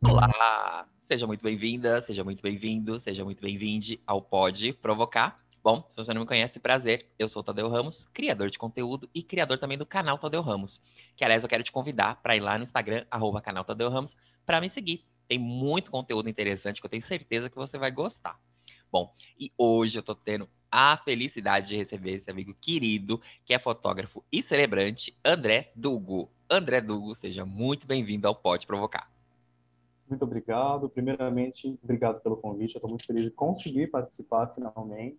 Olá! Seja muito bem-vinda, seja muito bem-vindo, seja muito bem-vinde ao Pode Provocar. Bom, se você não me conhece, prazer. Eu sou o Tadeu Ramos, criador de conteúdo e criador também do canal Tadeu Ramos. Que, aliás, eu quero te convidar para ir lá no Instagram, arroba canal Tadeu Ramos, para me seguir. Tem muito conteúdo interessante que eu tenho certeza que você vai gostar. Bom, e hoje eu tô tendo a felicidade de receber esse amigo querido, que é fotógrafo e celebrante, André Dugo. André Dugo, seja muito bem-vindo ao Pode Provocar. Muito obrigado. Primeiramente, obrigado pelo convite. Eu estou muito feliz de conseguir participar finalmente.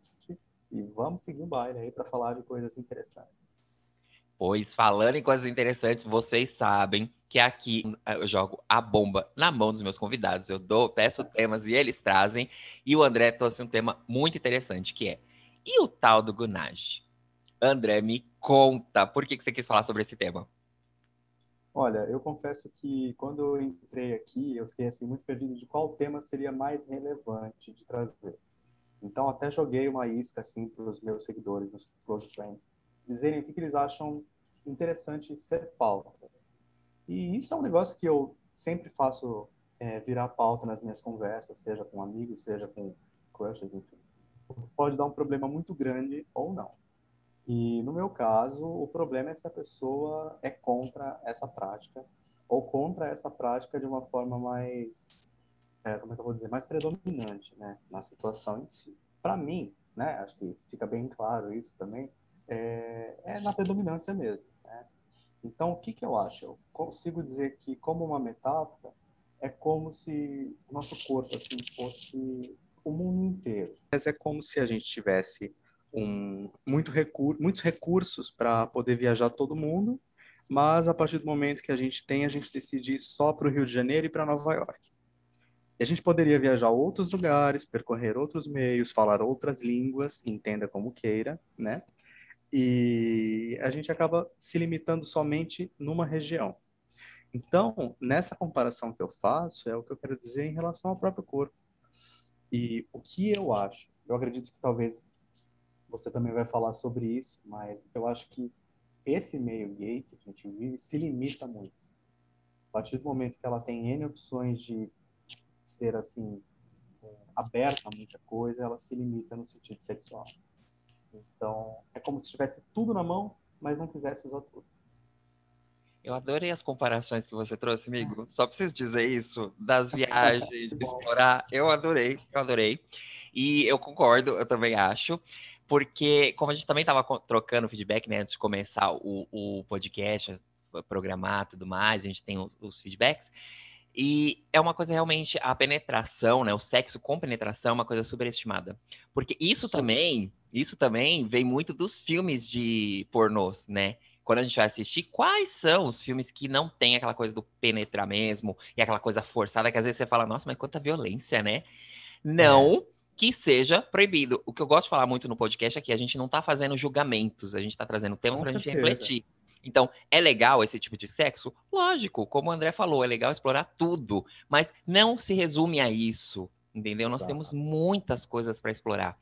E vamos seguir o baile aí para falar de coisas interessantes. Pois, falando em coisas interessantes, vocês sabem que aqui eu jogo a bomba na mão dos meus convidados. Eu dou, peço temas e eles trazem. E o André trouxe um tema muito interessante, que é e o tal do Gunage? André, me conta, por que, que você quis falar sobre esse tema? Olha, eu confesso que quando eu entrei aqui, eu fiquei assim muito perdido de qual tema seria mais relevante de trazer. Então até joguei uma isca assim para os meus seguidores, meus close friends, dizerem o que, que eles acham interessante ser pauta. E isso é um negócio que eu sempre faço é, virar pauta nas minhas conversas, seja com amigos, seja com crushes, enfim. Pode dar um problema muito grande ou não. E no meu caso, o problema é se a pessoa é contra essa prática ou contra essa prática de uma forma mais, é, como é que eu vou dizer, mais predominante, né, na situação em si. Para mim, né, acho que fica bem claro isso também, é, é na predominância mesmo. Né? Então, o que, que eu acho? Eu consigo dizer que, como uma metáfora, é como se o nosso corpo assim, fosse o mundo inteiro. Mas é como se a gente tivesse um, muito recur muitos recursos para poder viajar todo mundo, mas a partir do momento que a gente tem, a gente decide ir só para o Rio de Janeiro e para Nova York. E a gente poderia viajar a outros lugares, percorrer outros meios, falar outras línguas, entenda como queira, né? E a gente acaba se limitando somente numa região. Então, nessa comparação que eu faço, é o que eu quero dizer em relação ao próprio corpo. E o que eu acho, eu acredito que talvez você também vai falar sobre isso, mas eu acho que esse meio gay que a gente vive se limita muito. A partir do momento que ela tem N opções de ser assim, aberta a muita coisa, ela se limita no sentido sexual. Então, é como se tivesse tudo na mão, mas não quisesse usar tudo. Eu adorei as comparações que você trouxe, amigo. Só preciso dizer isso, das viagens, de explorar. Eu adorei, eu adorei. E eu concordo, eu também acho porque como a gente também estava trocando feedback, né, antes de começar o, o podcast, programar tudo mais, a gente tem os, os, feedbacks, e é uma coisa realmente, a penetração, né, o sexo com penetração é uma coisa superestimada. Porque isso Sim. também, isso também vem muito dos filmes de pornôs, né? Quando a gente vai assistir, quais são os filmes que não tem aquela coisa do penetrar mesmo, e aquela coisa forçada, que às vezes você fala, nossa, mas quanta violência, né? Não... É que seja proibido. O que eu gosto de falar muito no podcast é que a gente não está fazendo julgamentos, a gente está trazendo temas para a gente refletir. Então, é legal esse tipo de sexo? Lógico, como o André falou, é legal explorar tudo, mas não se resume a isso, entendeu? Exato. Nós temos muitas coisas para explorar.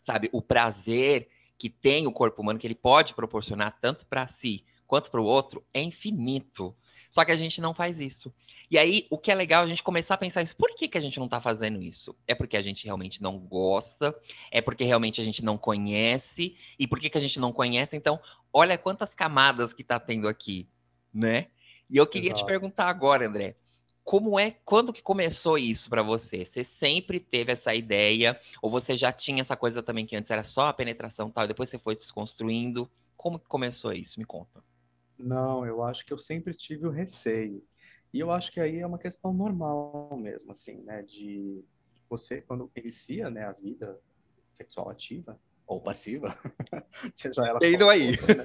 Sabe, o prazer que tem o corpo humano, que ele pode proporcionar tanto para si quanto para o outro, é infinito. Só que a gente não faz isso. E aí, o que é legal é a gente começar a pensar isso. Por que, que a gente não está fazendo isso? É porque a gente realmente não gosta? É porque realmente a gente não conhece? E por que, que a gente não conhece? Então, olha quantas camadas que está tendo aqui, né? E eu queria Exato. te perguntar agora, André, como é, quando que começou isso para você? Você sempre teve essa ideia? Ou você já tinha essa coisa também que antes era só a penetração tal, e depois você foi desconstruindo? Como que começou isso? Me conta. Não, eu acho que eu sempre tive o receio. E eu acho que aí é uma questão normal mesmo, assim, né? De você, quando inicia né, a vida sexual ativa, ou passiva, seja ela. Entendam aí. Outra, né?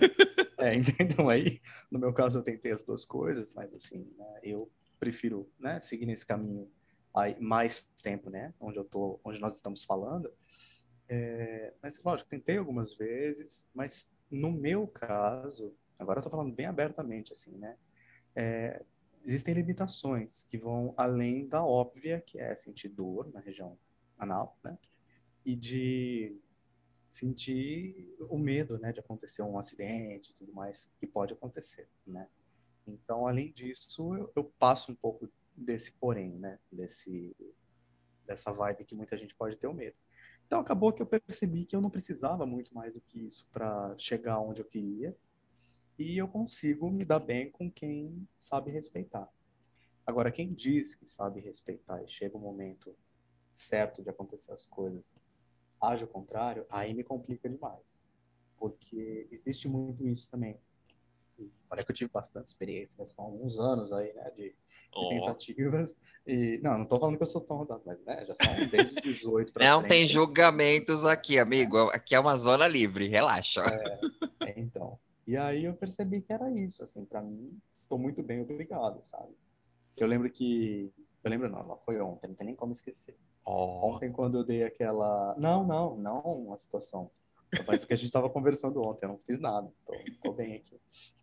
É, entendam aí. No meu caso, eu tentei as duas coisas, mas assim, né, eu prefiro né, seguir nesse caminho aí mais tempo, né? Onde eu tô, onde nós estamos falando. É, mas, lógico, tentei algumas vezes, mas no meu caso, agora eu tô falando bem abertamente, assim, né? É, existem limitações que vão além da óbvia, que é sentir dor na região anal, né? E de sentir o medo, né, de acontecer um acidente e tudo mais que pode acontecer, né? Então, além disso, eu, eu passo um pouco desse porém, né? Desse, dessa vibe que muita gente pode ter o medo. Então acabou que eu percebi que eu não precisava muito mais do que isso para chegar onde eu queria e eu consigo me dar bem com quem sabe respeitar. Agora, quem diz que sabe respeitar e chega o momento certo de acontecer as coisas, age o contrário, aí me complica demais. Porque existe muito isso também. Olha que eu tive bastante experiência, são alguns anos aí, né, de, oh. tentativas. E, não, não tô falando que eu sou tão rodado, mas, né, já são desde 18 para Não frente. tem julgamentos aqui, amigo. Aqui é uma zona livre, relaxa. É, então. E aí eu percebi que era isso, assim, para mim, tô muito bem, obrigado, sabe? Eu lembro que. Eu lembro, não, foi ontem, não tem nem como esquecer. Oh. Ontem, quando eu dei aquela. Não, não, não uma situação. Mas o que a gente estava conversando ontem, eu não fiz nada, tô, tô bem aqui.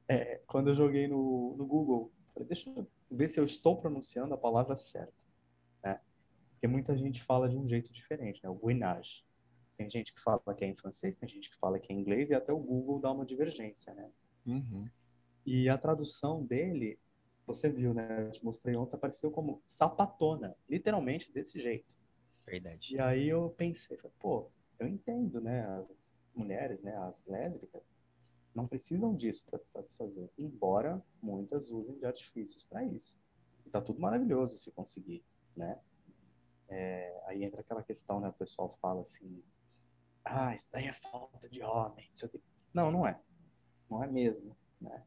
É, quando eu joguei no, no Google, falei, deixa eu ver se eu estou pronunciando a palavra certa. Né? Porque muita gente fala de um jeito diferente, né? O guinage. Tem gente que fala que é em francês, tem gente que fala que é em inglês, e até o Google dá uma divergência, né? Uhum. E a tradução dele você viu, né? Eu te mostrei ontem, apareceu como sapatona, literalmente desse jeito. Verdade. E aí eu pensei, pô, eu entendo, né? As mulheres, né? As lésbicas não precisam disso para se satisfazer, embora muitas usem de artifícios para isso. E tá tudo maravilhoso se conseguir, né? É, aí entra aquela questão, né? O pessoal fala assim, ah, isso daí é falta de homem, não, não é. Não é mesmo, né?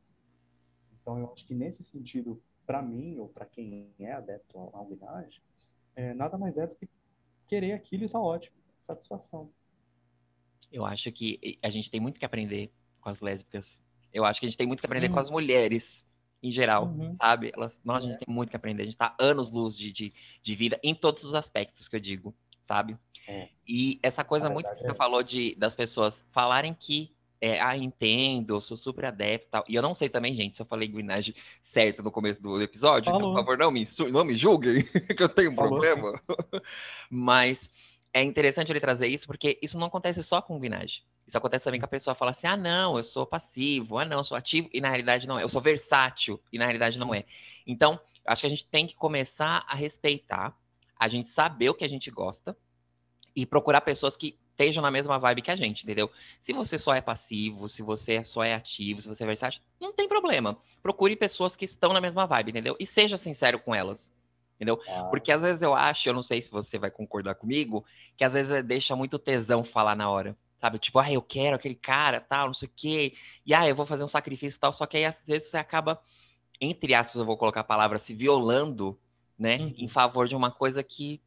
Então, eu acho que nesse sentido, para mim, ou para quem é adepto à albinagem, é, nada mais é do que querer aquilo e tá ótimo. Satisfação. Eu acho que a gente tem muito que aprender com as lésbicas. Eu acho que a gente tem muito que aprender uhum. com as mulheres, em geral, uhum. sabe? Elas, nós, a gente é. tem muito que aprender. A gente tá anos-luz de, de, de, vida em todos os aspectos que eu digo, sabe? É. E essa coisa muito que você é. falou de, das pessoas falarem que é, ah, entendo, eu sou super adepto e tal. E eu não sei também, gente, se eu falei guinage certo no começo do episódio, então, por favor, não me, não me julguem, que eu tenho um Falou, problema. Mas é interessante ele trazer isso, porque isso não acontece só com guinage. Isso acontece também que a pessoa fala assim, ah, não, eu sou passivo, ah, não, eu sou ativo, e na realidade não é. Eu sou versátil, e na realidade não é. Então, acho que a gente tem que começar a respeitar, a gente saber o que a gente gosta, e procurar pessoas que estejam na mesma vibe que a gente, entendeu? Se você só é passivo, se você só é ativo, se você é versátil, não tem problema. Procure pessoas que estão na mesma vibe, entendeu? E seja sincero com elas. Entendeu? Ah. Porque às vezes eu acho, eu não sei se você vai concordar comigo, que às vezes deixa muito tesão falar na hora. Sabe? Tipo, ah, eu quero aquele cara, tal, não sei o quê. E ah, eu vou fazer um sacrifício tal. Só que aí às vezes você acaba, entre aspas, eu vou colocar a palavra, se violando, né? Uhum. Em favor de uma coisa que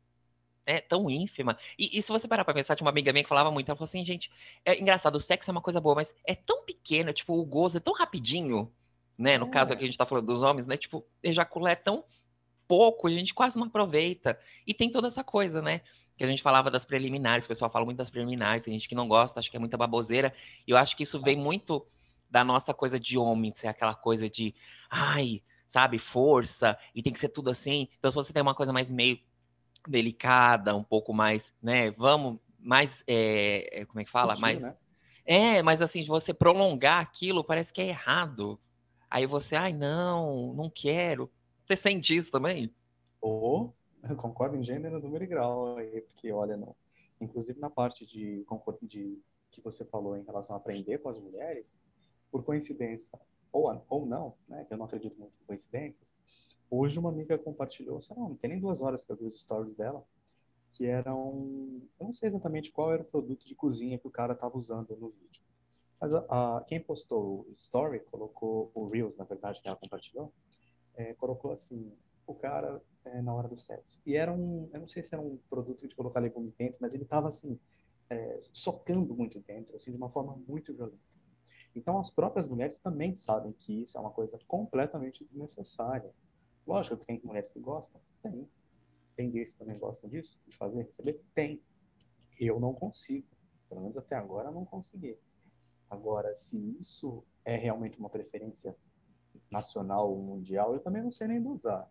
é tão ínfima. E, e, se você parar pra pensar, tinha uma amiga minha que falava muito, ela falou assim, gente, é engraçado, o sexo é uma coisa boa, mas é tão pequeno, tipo, o gozo é tão rapidinho, né? No é. caso aqui a gente tá falando dos homens, né? Tipo, ejacular é tão pouco, a gente quase não aproveita. E tem toda essa coisa, né? Que a gente falava das preliminares, o pessoal fala muito das preliminares, tem gente que não gosta, acha que é muita baboseira. E eu acho que isso vem muito da nossa coisa de homem, ser aquela coisa de, ai, sabe, força, e tem que ser tudo assim. Então, se você tem uma coisa mais meio delicada, um pouco mais, né? Vamos, mais, é, como é que fala? mais, né? É, mas assim, de você prolongar aquilo parece que é errado. Aí você, ai, não, não quero. Você sente isso também? Ou, oh, eu concordo em gênero, número e grau aí, porque olha, não. Inclusive na parte de, de que você falou em relação a aprender com as mulheres, por coincidência, ou, ou não, né? Eu não acredito muito em coincidências, Hoje uma amiga compartilhou, sei lá, não tem nem duas horas que eu vi os stories dela, que eram, eu não sei exatamente qual era o produto de cozinha que o cara estava usando no vídeo. Mas a, a, quem postou o story, colocou o Reels, na verdade, que ela compartilhou, é, colocou assim, o cara é, na hora do sexo. E era um, eu não sei se era um produto de colocar legumes dentro, mas ele estava assim, é, socando muito dentro, assim, de uma forma muito violenta. Então as próprias mulheres também sabem que isso é uma coisa completamente desnecessária. Lógico que tem mulheres que gostam, tem. Tem gays que também gostam disso, de fazer, receber? Tem. Eu não consigo. Pelo menos até agora não consegui. Agora, se isso é realmente uma preferência nacional ou mundial, eu também não sei nem dosar.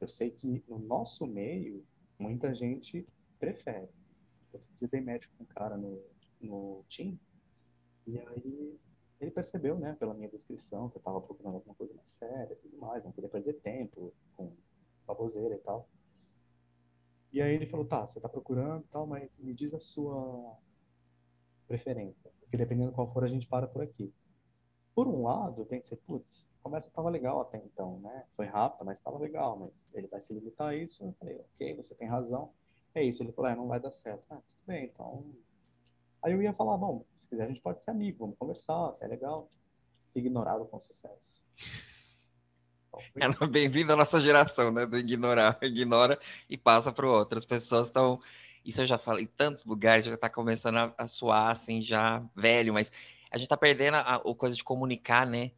Eu sei que no nosso meio, muita gente prefere. Eu dei médico com um cara no, no Team, e aí ele percebeu, né, pela minha descrição, que eu estava procurando alguma coisa mais séria e tudo mais, não queria perder tempo com baboseira e tal. E aí ele falou, tá, você tá procurando e tal, mas me diz a sua preferência. Porque dependendo qual for, a gente para por aqui. Por um lado, eu pensei, putz, a conversa estava legal até então, né? Foi rápida, mas estava legal, mas ele vai se limitar a isso. Eu falei, ok, você tem razão. É isso. Ele falou, é, não vai dar certo. Ah, tudo bem, então. Aí eu ia falar, bom, se quiser a gente pode ser amigo, vamos conversar, se é legal. Ignorado com sucesso. Então, Bem-vindo à nossa geração, né? Do ignorar, ignora e passa para o outro. As pessoas estão. Isso eu já falei em tantos lugares, já está começando a, a suar assim, já velho, mas a gente está perdendo a, a, coisa de comunicar, né?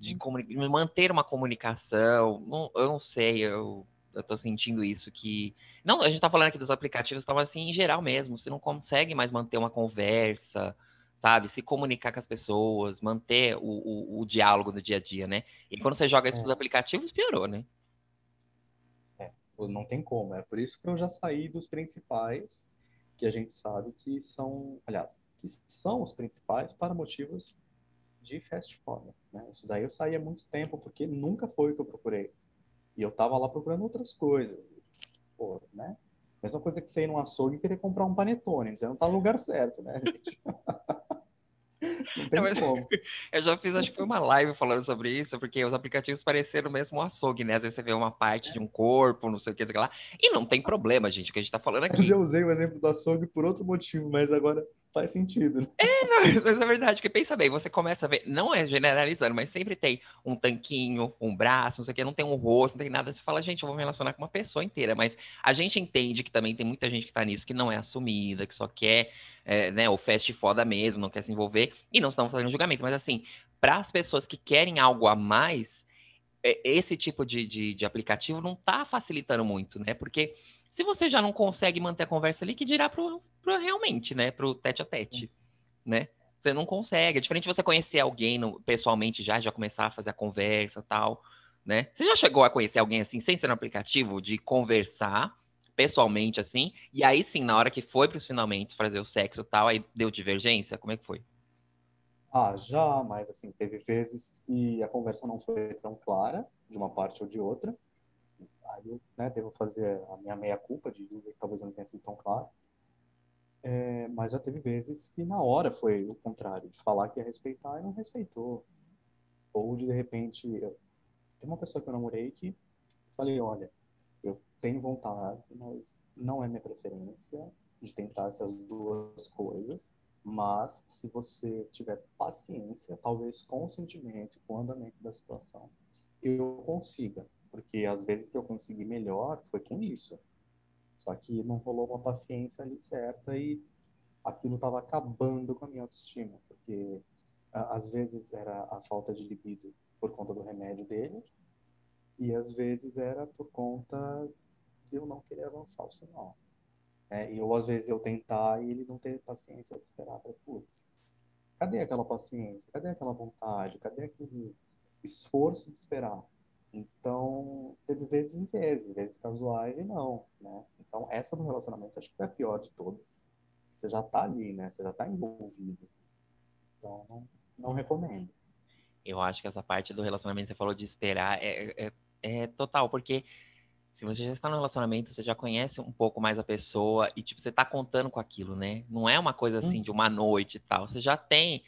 De, uhum. manter uma comunicação. Não, eu não sei, eu, eu tô sentindo isso que. Não, a gente tá falando aqui dos aplicativos, tava assim, em geral mesmo. Você não consegue mais manter uma conversa sabe? Se comunicar com as pessoas, manter o, o, o diálogo no dia a dia, né? E quando você joga isso é. para os aplicativos, piorou, né? É, não tem como. É por isso que eu já saí dos principais, que a gente sabe que são, aliás, que são os principais para motivos de fast food. Né? Isso daí eu saí há muito tempo, porque nunca foi o que eu procurei. E eu tava lá procurando outras coisas. Pô, né? Mesma coisa que você ir num açougue e querer comprar um panetone. Você não tá no lugar certo, né, gente? Não tem mas, como. Eu já fiz, acho que foi uma live falando sobre isso, porque os aplicativos pareceram mesmo um açougue, né? Às vezes você vê uma parte de um corpo, não sei o que, sei lá. E não tem problema, gente, o que a gente tá falando aqui. Mas eu usei o exemplo do açougue por outro motivo, mas agora faz sentido. Né? É, mas é verdade, porque pensa bem, você começa a ver, não é generalizando, mas sempre tem um tanquinho, um braço, não sei o que, não tem um rosto, não tem nada. Você fala, gente, eu vou me relacionar com uma pessoa inteira, mas a gente entende que também tem muita gente que tá nisso que não é assumida, que só quer é, né, o fast foda mesmo, não quer se envolver, e não estamos fazendo julgamento, mas assim, para as pessoas que querem algo a mais, é, esse tipo de, de, de aplicativo não está facilitando muito, né? Porque se você já não consegue manter a conversa ali, que dirá pro, pro realmente, né? Pro tete a tete, né? Você não consegue. É diferente você conhecer alguém no, pessoalmente já, já começar a fazer a conversa tal, né? Você já chegou a conhecer alguém assim, sem ser no aplicativo, de conversar pessoalmente, assim, e aí sim, na hora que foi para os finalmente fazer o sexo tal, aí deu divergência? Como é que foi? Ah, já, mas assim, teve vezes que a conversa não foi tão clara, de uma parte ou de outra. Aí eu né, devo fazer a minha meia-culpa de dizer que talvez eu não tenha sido tão claro. É, mas já teve vezes que na hora foi o contrário, de falar que ia respeitar e não respeitou. Ou de, de repente, eu... tem uma pessoa que eu namorei que falei, olha, tenho vontade, mas não é minha preferência de tentar essas duas coisas. Mas se você tiver paciência, talvez com o sentimento, com o andamento da situação, eu consiga. Porque às vezes que eu consegui melhor foi com isso. Só que não rolou uma paciência ali certa e aquilo estava acabando com a minha autoestima. Porque às vezes era a falta de libido por conta do remédio dele, e às vezes era por conta de eu não querer avançar o sinal. É, e eu, às vezes, eu tentar e ele não ter paciência de esperar para, putz, cadê aquela paciência? Cadê aquela vontade? Cadê aquele esforço de esperar? Então, teve vezes e vezes, vezes casuais e não, né? Então, essa do relacionamento acho que foi a pior de todas. Você já tá ali, né? Você já tá envolvido. Então, não, não recomendo. Eu acho que essa parte do relacionamento você falou de esperar é, é, é total, porque se você já está no relacionamento, você já conhece um pouco mais a pessoa e, tipo, você tá contando com aquilo, né? Não é uma coisa assim de uma noite e tal. Você já tem,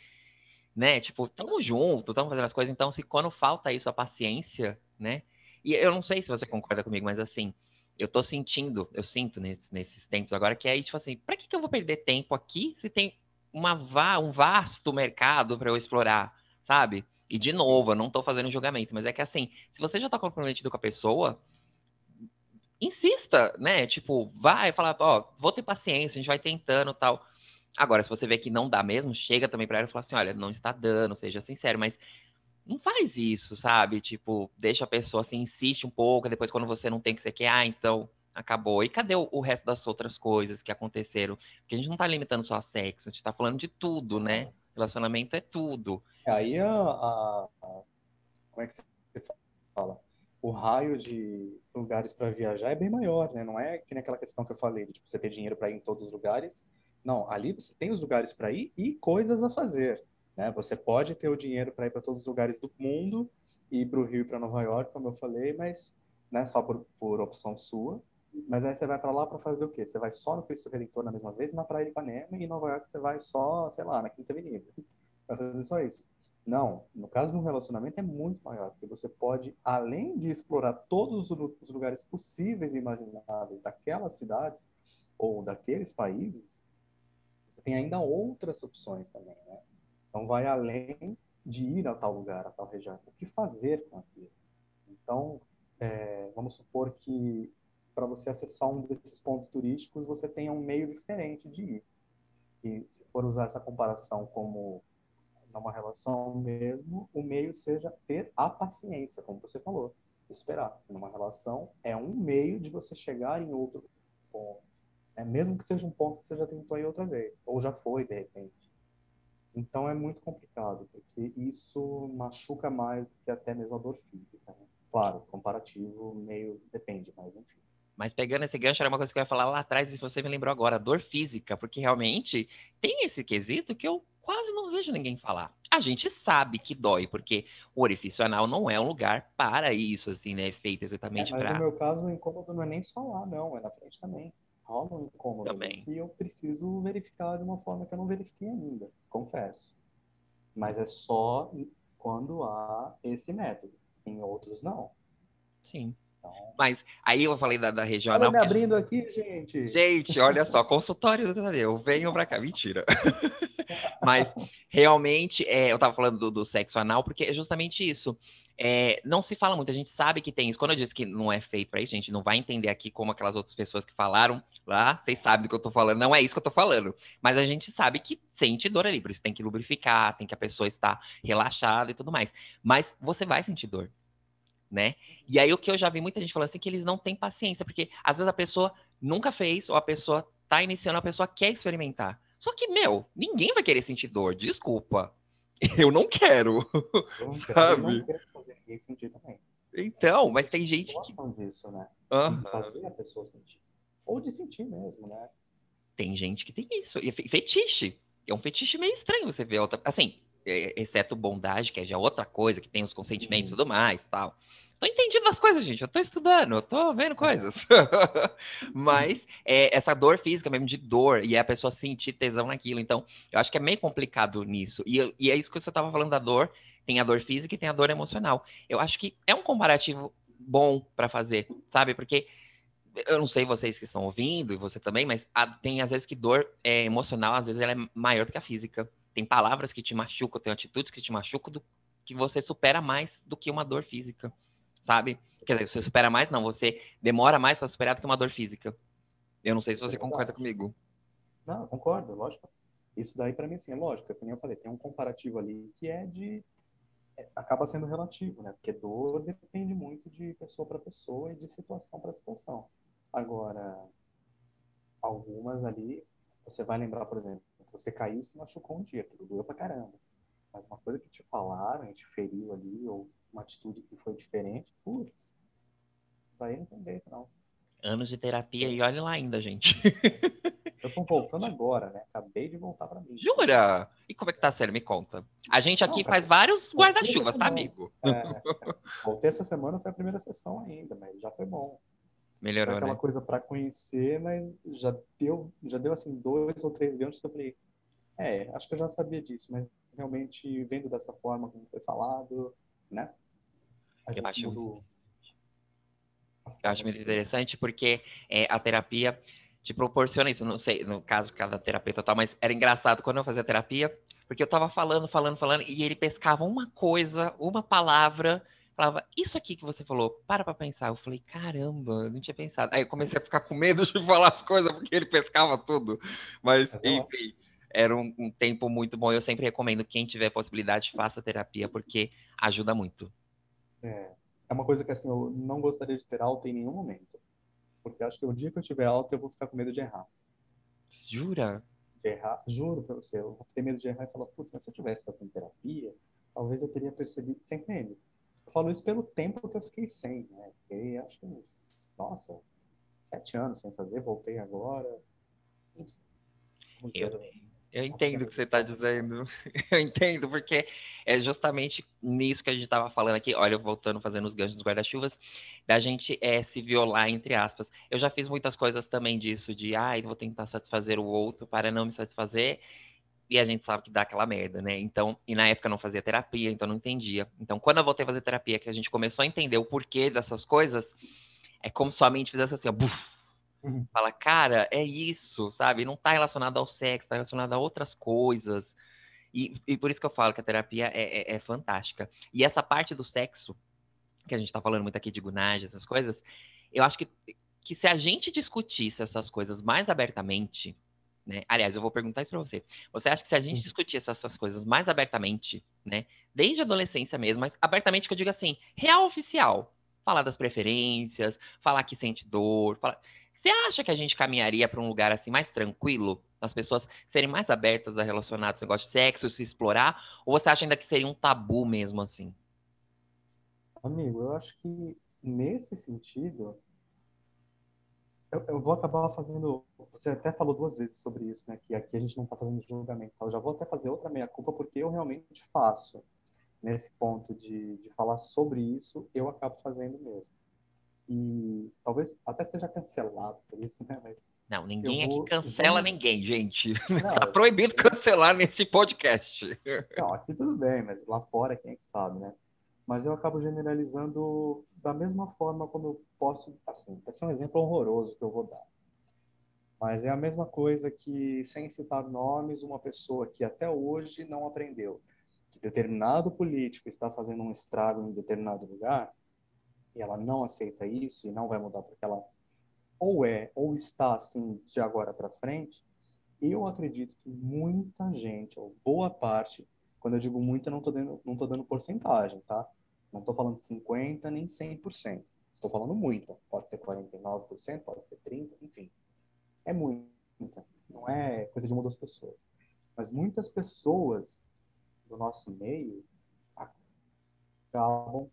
né? Tipo, tamo junto, estamos fazendo as coisas. Então, se quando falta isso, a paciência, né? E eu não sei se você concorda comigo, mas assim, eu tô sentindo, eu sinto nesses, nesses tempos agora que é tipo assim, pra que, que eu vou perder tempo aqui se tem uma va um vasto mercado para eu explorar, sabe? E de novo, eu não tô fazendo julgamento, mas é que assim, se você já tá comprometido com a pessoa, insista, né? Tipo, vai falar, ó, vou ter paciência, a gente vai tentando tal. Agora, se você vê que não dá mesmo, chega também para ela e fala assim: olha, não está dando, seja sincero, mas não faz isso, sabe? Tipo, deixa a pessoa assim, insiste um pouco, depois quando você não tem que ser que, ah, então acabou. E cadê o, o, resto das outras coisas que aconteceram? Porque a gente não tá limitando só a sexo, a gente tá falando de tudo, né? Relacionamento é tudo. Aí a, a, a como é que você fala? o raio de lugares para viajar é bem maior, né? Não é que nem aquela questão que eu falei, de tipo, você ter dinheiro para ir em todos os lugares. Não, ali você tem os lugares para ir e coisas a fazer, né? Você pode ter o dinheiro para ir para todos os lugares do mundo, ir para o Rio e para Nova York, como eu falei, mas né, só por, por opção sua, mas aí você vai para lá para fazer o quê? Você vai só no Cristo Redentor na mesma vez, na Praia de Ipanema, e em Nova York você vai só, sei lá, na Quinta Avenida. Vai fazer só isso. Não, no caso de um relacionamento é muito maior, porque você pode, além de explorar todos os lugares possíveis e imagináveis daquelas cidades ou daqueles países, você tem ainda outras opções também, né? Então vai além de ir a tal lugar, a tal região. O que fazer com aquilo? Então, é, vamos supor que para você acessar um desses pontos turísticos, você tenha um meio diferente de ir. E se for usar essa comparação como numa relação mesmo, o meio seja ter a paciência, como você falou, esperar. Numa relação é um meio de você chegar em outro ponto. É, mesmo que seja um ponto que você já tentou aí outra vez, ou já foi, de repente. Então é muito complicado, porque isso machuca mais do que até mesmo a dor física. Né? Claro, comparativo meio depende, mas enfim. Mas pegando esse gancho, era uma coisa que eu ia falar lá atrás, e você me lembrou agora, dor física, porque realmente tem esse quesito que eu quase não vejo ninguém falar. A gente sabe que dói, porque o orifício anal não é um lugar para isso, assim, né? Feito exatamente é, mas para. Mas no meu caso, o incômodo não é nem só lá, não, é na frente também. Rola um incômodo também. que eu preciso verificar de uma forma que eu não verifiquei ainda, confesso. Mas é só quando há esse método. Em outros, não. Sim. Então... Mas aí eu falei da, da regional. Olha me abrindo aqui, gente. Gente, olha só, consultório do Tadeu, venham pra cá. Mentira. Mas realmente, é, eu tava falando do, do, sexo anal, porque é justamente isso. É, não se fala muito, a gente sabe que tem isso. Quando eu disse que não é feito para isso, gente não vai entender aqui como aquelas outras pessoas que falaram lá, vocês sabem do que eu tô falando, não é isso que eu tô falando. Mas a gente sabe que sente dor ali, por isso tem que lubrificar, tem que a pessoa estar relaxada e tudo mais. Mas você vai sentir dor né? E aí o que eu já vi muita gente falando assim que eles não têm paciência, porque às vezes a pessoa nunca fez, ou a pessoa tá iniciando, a pessoa quer experimentar. Só que, meu, ninguém vai querer sentir dor, desculpa. Eu não quero. Eu sabe? Eu não quero fazer ninguém sentir também. Então, mas tem gente que. disso, né? Uhum. De fazer a pessoa sentir. Ou de sentir mesmo, né? Tem gente que tem isso. E é fetiche. É um fetiche meio estranho você ver outra. Assim, exceto bondade, que é já outra coisa, que tem os consentimentos e uhum. tudo mais tal. Tô entendendo as coisas, gente. Eu tô estudando, eu tô vendo coisas. Mas é, essa dor física mesmo, de dor, e é a pessoa sentir tesão naquilo. Então, eu acho que é meio complicado nisso. E, e é isso que você tava falando da dor. Tem a dor física e tem a dor emocional. Eu acho que é um comparativo bom para fazer, sabe? Porque eu não sei vocês que estão ouvindo, e você também, mas tem às vezes que dor é, emocional, às vezes ela é maior do que a física. Tem palavras que te machucam, tem atitudes que te machucam, do, que você supera mais do que uma dor física sabe? Quer dizer, você supera mais, não, você demora mais para superar do que uma dor física. Eu não sei se você é concorda comigo. Não, concordo, lógico. Isso daí para mim assim, é lógico, como eu falei, tem um comparativo ali que é de é, acaba sendo relativo, né? Porque dor depende muito de pessoa para pessoa e de situação para situação. Agora, algumas ali, você vai lembrar, por exemplo, você caiu e se machucou um dia, aquilo doeu pra caramba. Mas uma coisa que te falaram, te feriu ali, ou uma atitude que foi diferente, putz, isso daí não tem jeito, não. Anos de terapia e olha lá ainda, gente. Eu tô voltando agora, né? Acabei de voltar pra mim. Jura? E como é que tá sendo? Me conta. A gente aqui não, faz vários guarda-chuvas, tá, amigo? É, voltei essa semana, foi a primeira sessão ainda, mas já foi bom. Melhorou, foi aquela né? coisa para conhecer, mas já deu, já deu assim dois ou três ganchos falei, é, acho que eu já sabia disso, mas realmente vendo dessa forma como foi falado, né? Eu acho, mudou... eu acho muito interessante porque é, a terapia te proporciona isso. Não sei, no caso, cada terapeuta tal, mas era engraçado quando eu fazia terapia, porque eu tava falando, falando, falando, e ele pescava uma coisa, uma palavra, falava, isso aqui que você falou, para pra pensar. Eu falei, caramba, eu não tinha pensado. Aí eu comecei a ficar com medo de falar as coisas, porque ele pescava tudo. Mas, enfim, era um, um tempo muito bom. Eu sempre recomendo, quem tiver possibilidade, faça terapia, porque ajuda muito. É, é uma coisa que assim, eu não gostaria de ter alta em nenhum momento. Porque acho que o dia que eu tiver alta, eu vou ficar com medo de errar. Jura? De errar, juro pra você, eu vou ter medo de errar e falar, putz, mas se eu tivesse fazendo terapia, talvez eu teria percebido, você entende? Eu falo isso pelo tempo que eu fiquei sem, né? Fiquei, acho que uns, nossa, sete anos sem fazer, voltei agora. Eu, Eu entendo o que você está dizendo. Eu entendo, porque é justamente nisso que a gente estava falando aqui. Olha, voltando, fazendo os ganchos dos guarda-chuvas, da gente é, se violar, entre aspas. Eu já fiz muitas coisas também disso, de, ai, ah, vou tentar satisfazer o outro para não me satisfazer. E a gente sabe que dá aquela merda, né? Então, e na época eu não fazia terapia, então não entendia. Então, quando eu voltei a fazer terapia, que a gente começou a entender o porquê dessas coisas, é como se a mente fizesse assim, ó, buf, Uhum. Fala, cara, é isso, sabe? Não está relacionado ao sexo, está relacionado a outras coisas. E, e, por isso que eu falo que a terapia é, é, é fantástica. E essa parte do sexo, que a gente está falando muito aqui de gunagem, essas coisas, eu acho que, que se a gente discutisse essas coisas mais abertamente, né? Aliás, eu vou perguntar isso para você. Você acha que se a gente discutisse essas coisas mais abertamente, né? Desde a adolescência mesmo, mas abertamente que eu digo assim, real oficial, falar das preferências, falar que sente dor, falar você acha que a gente caminharia para um lugar assim mais tranquilo? As pessoas serem mais abertas a relacionar esse negócio de sexo, se explorar? Ou você acha ainda que seria um tabu mesmo assim? Amigo, eu acho que nesse sentido, eu, eu, vou acabar fazendo. Você até falou duas vezes sobre isso, né? Que aqui a gente não está fazendo julgamento. Tá? Eu já vou até fazer outra meia-culpa, porque eu realmente faço. Nesse ponto de, de falar sobre isso, eu acabo fazendo mesmo. E talvez até seja cancelado por isso, né? Mas não, ninguém vou... aqui cancela ninguém, gente. Não, tá proibido cancelar nesse podcast. Não, aqui tudo bem, mas lá fora quem é que sabe, né? Mas eu acabo generalizando da mesma forma como eu posso, assim, esse é um exemplo horroroso que eu vou dar. Mas é a mesma coisa que, sem citar nomes, uma pessoa que até hoje não aprendeu que determinado político está fazendo um estrago em determinado lugar, e ela não aceita isso e não vai mudar porque ela ou é ou está assim de agora para frente, eu acredito que muita gente, ou boa parte, quando eu digo muita, não estou dando, não tô dando porcentagem, tá? Não estou falando 50% nem 100%. Estou falando muita. Pode ser 49%, pode ser 30%, enfim. É muita. Não é coisa de uma das pessoas. Mas muitas pessoas do nosso meio acabam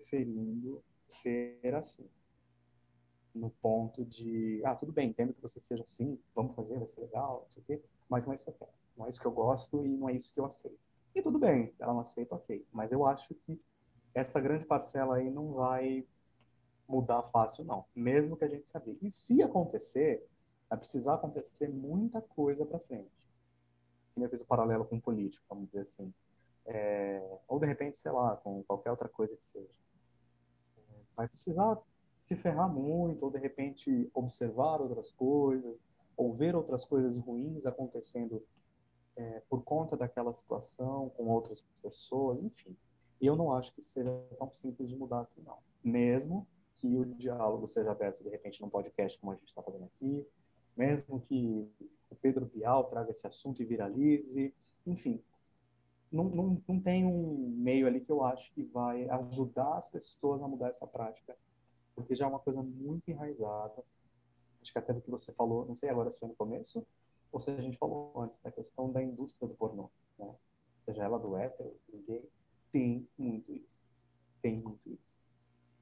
preferindo ser assim. No ponto de, ah, tudo bem, entendo que você seja assim, vamos fazer, vai ser legal, não sei o quê, mas não é isso que eu quero. Não é isso que eu gosto e não é isso que eu aceito. E tudo bem, ela não aceita, ok. Mas eu acho que essa grande parcela aí não vai mudar fácil, não. Mesmo que a gente sabia. E se acontecer, vai precisar acontecer muita coisa para frente. Eu fiz o paralelo com político, vamos dizer assim. É, ou de repente, sei lá, com qualquer outra coisa que seja vai precisar se ferrar muito, ou de repente observar outras coisas, ou ver outras coisas ruins acontecendo é, por conta daquela situação com outras pessoas, enfim. Eu não acho que seja tão simples de mudar assim, não. Mesmo que o diálogo seja aberto, de repente, num podcast como a gente está fazendo aqui, mesmo que o Pedro Bial traga esse assunto e viralize, enfim, não, não, não tem um meio ali que eu acho que vai ajudar as pessoas a mudar essa prática, porque já é uma coisa muito enraizada. Acho que até do que você falou, não sei agora se foi no começo, ou se a gente falou antes, da questão da indústria do pornô, né? Seja ela do hétero, do gay, tem muito isso. Tem muito isso.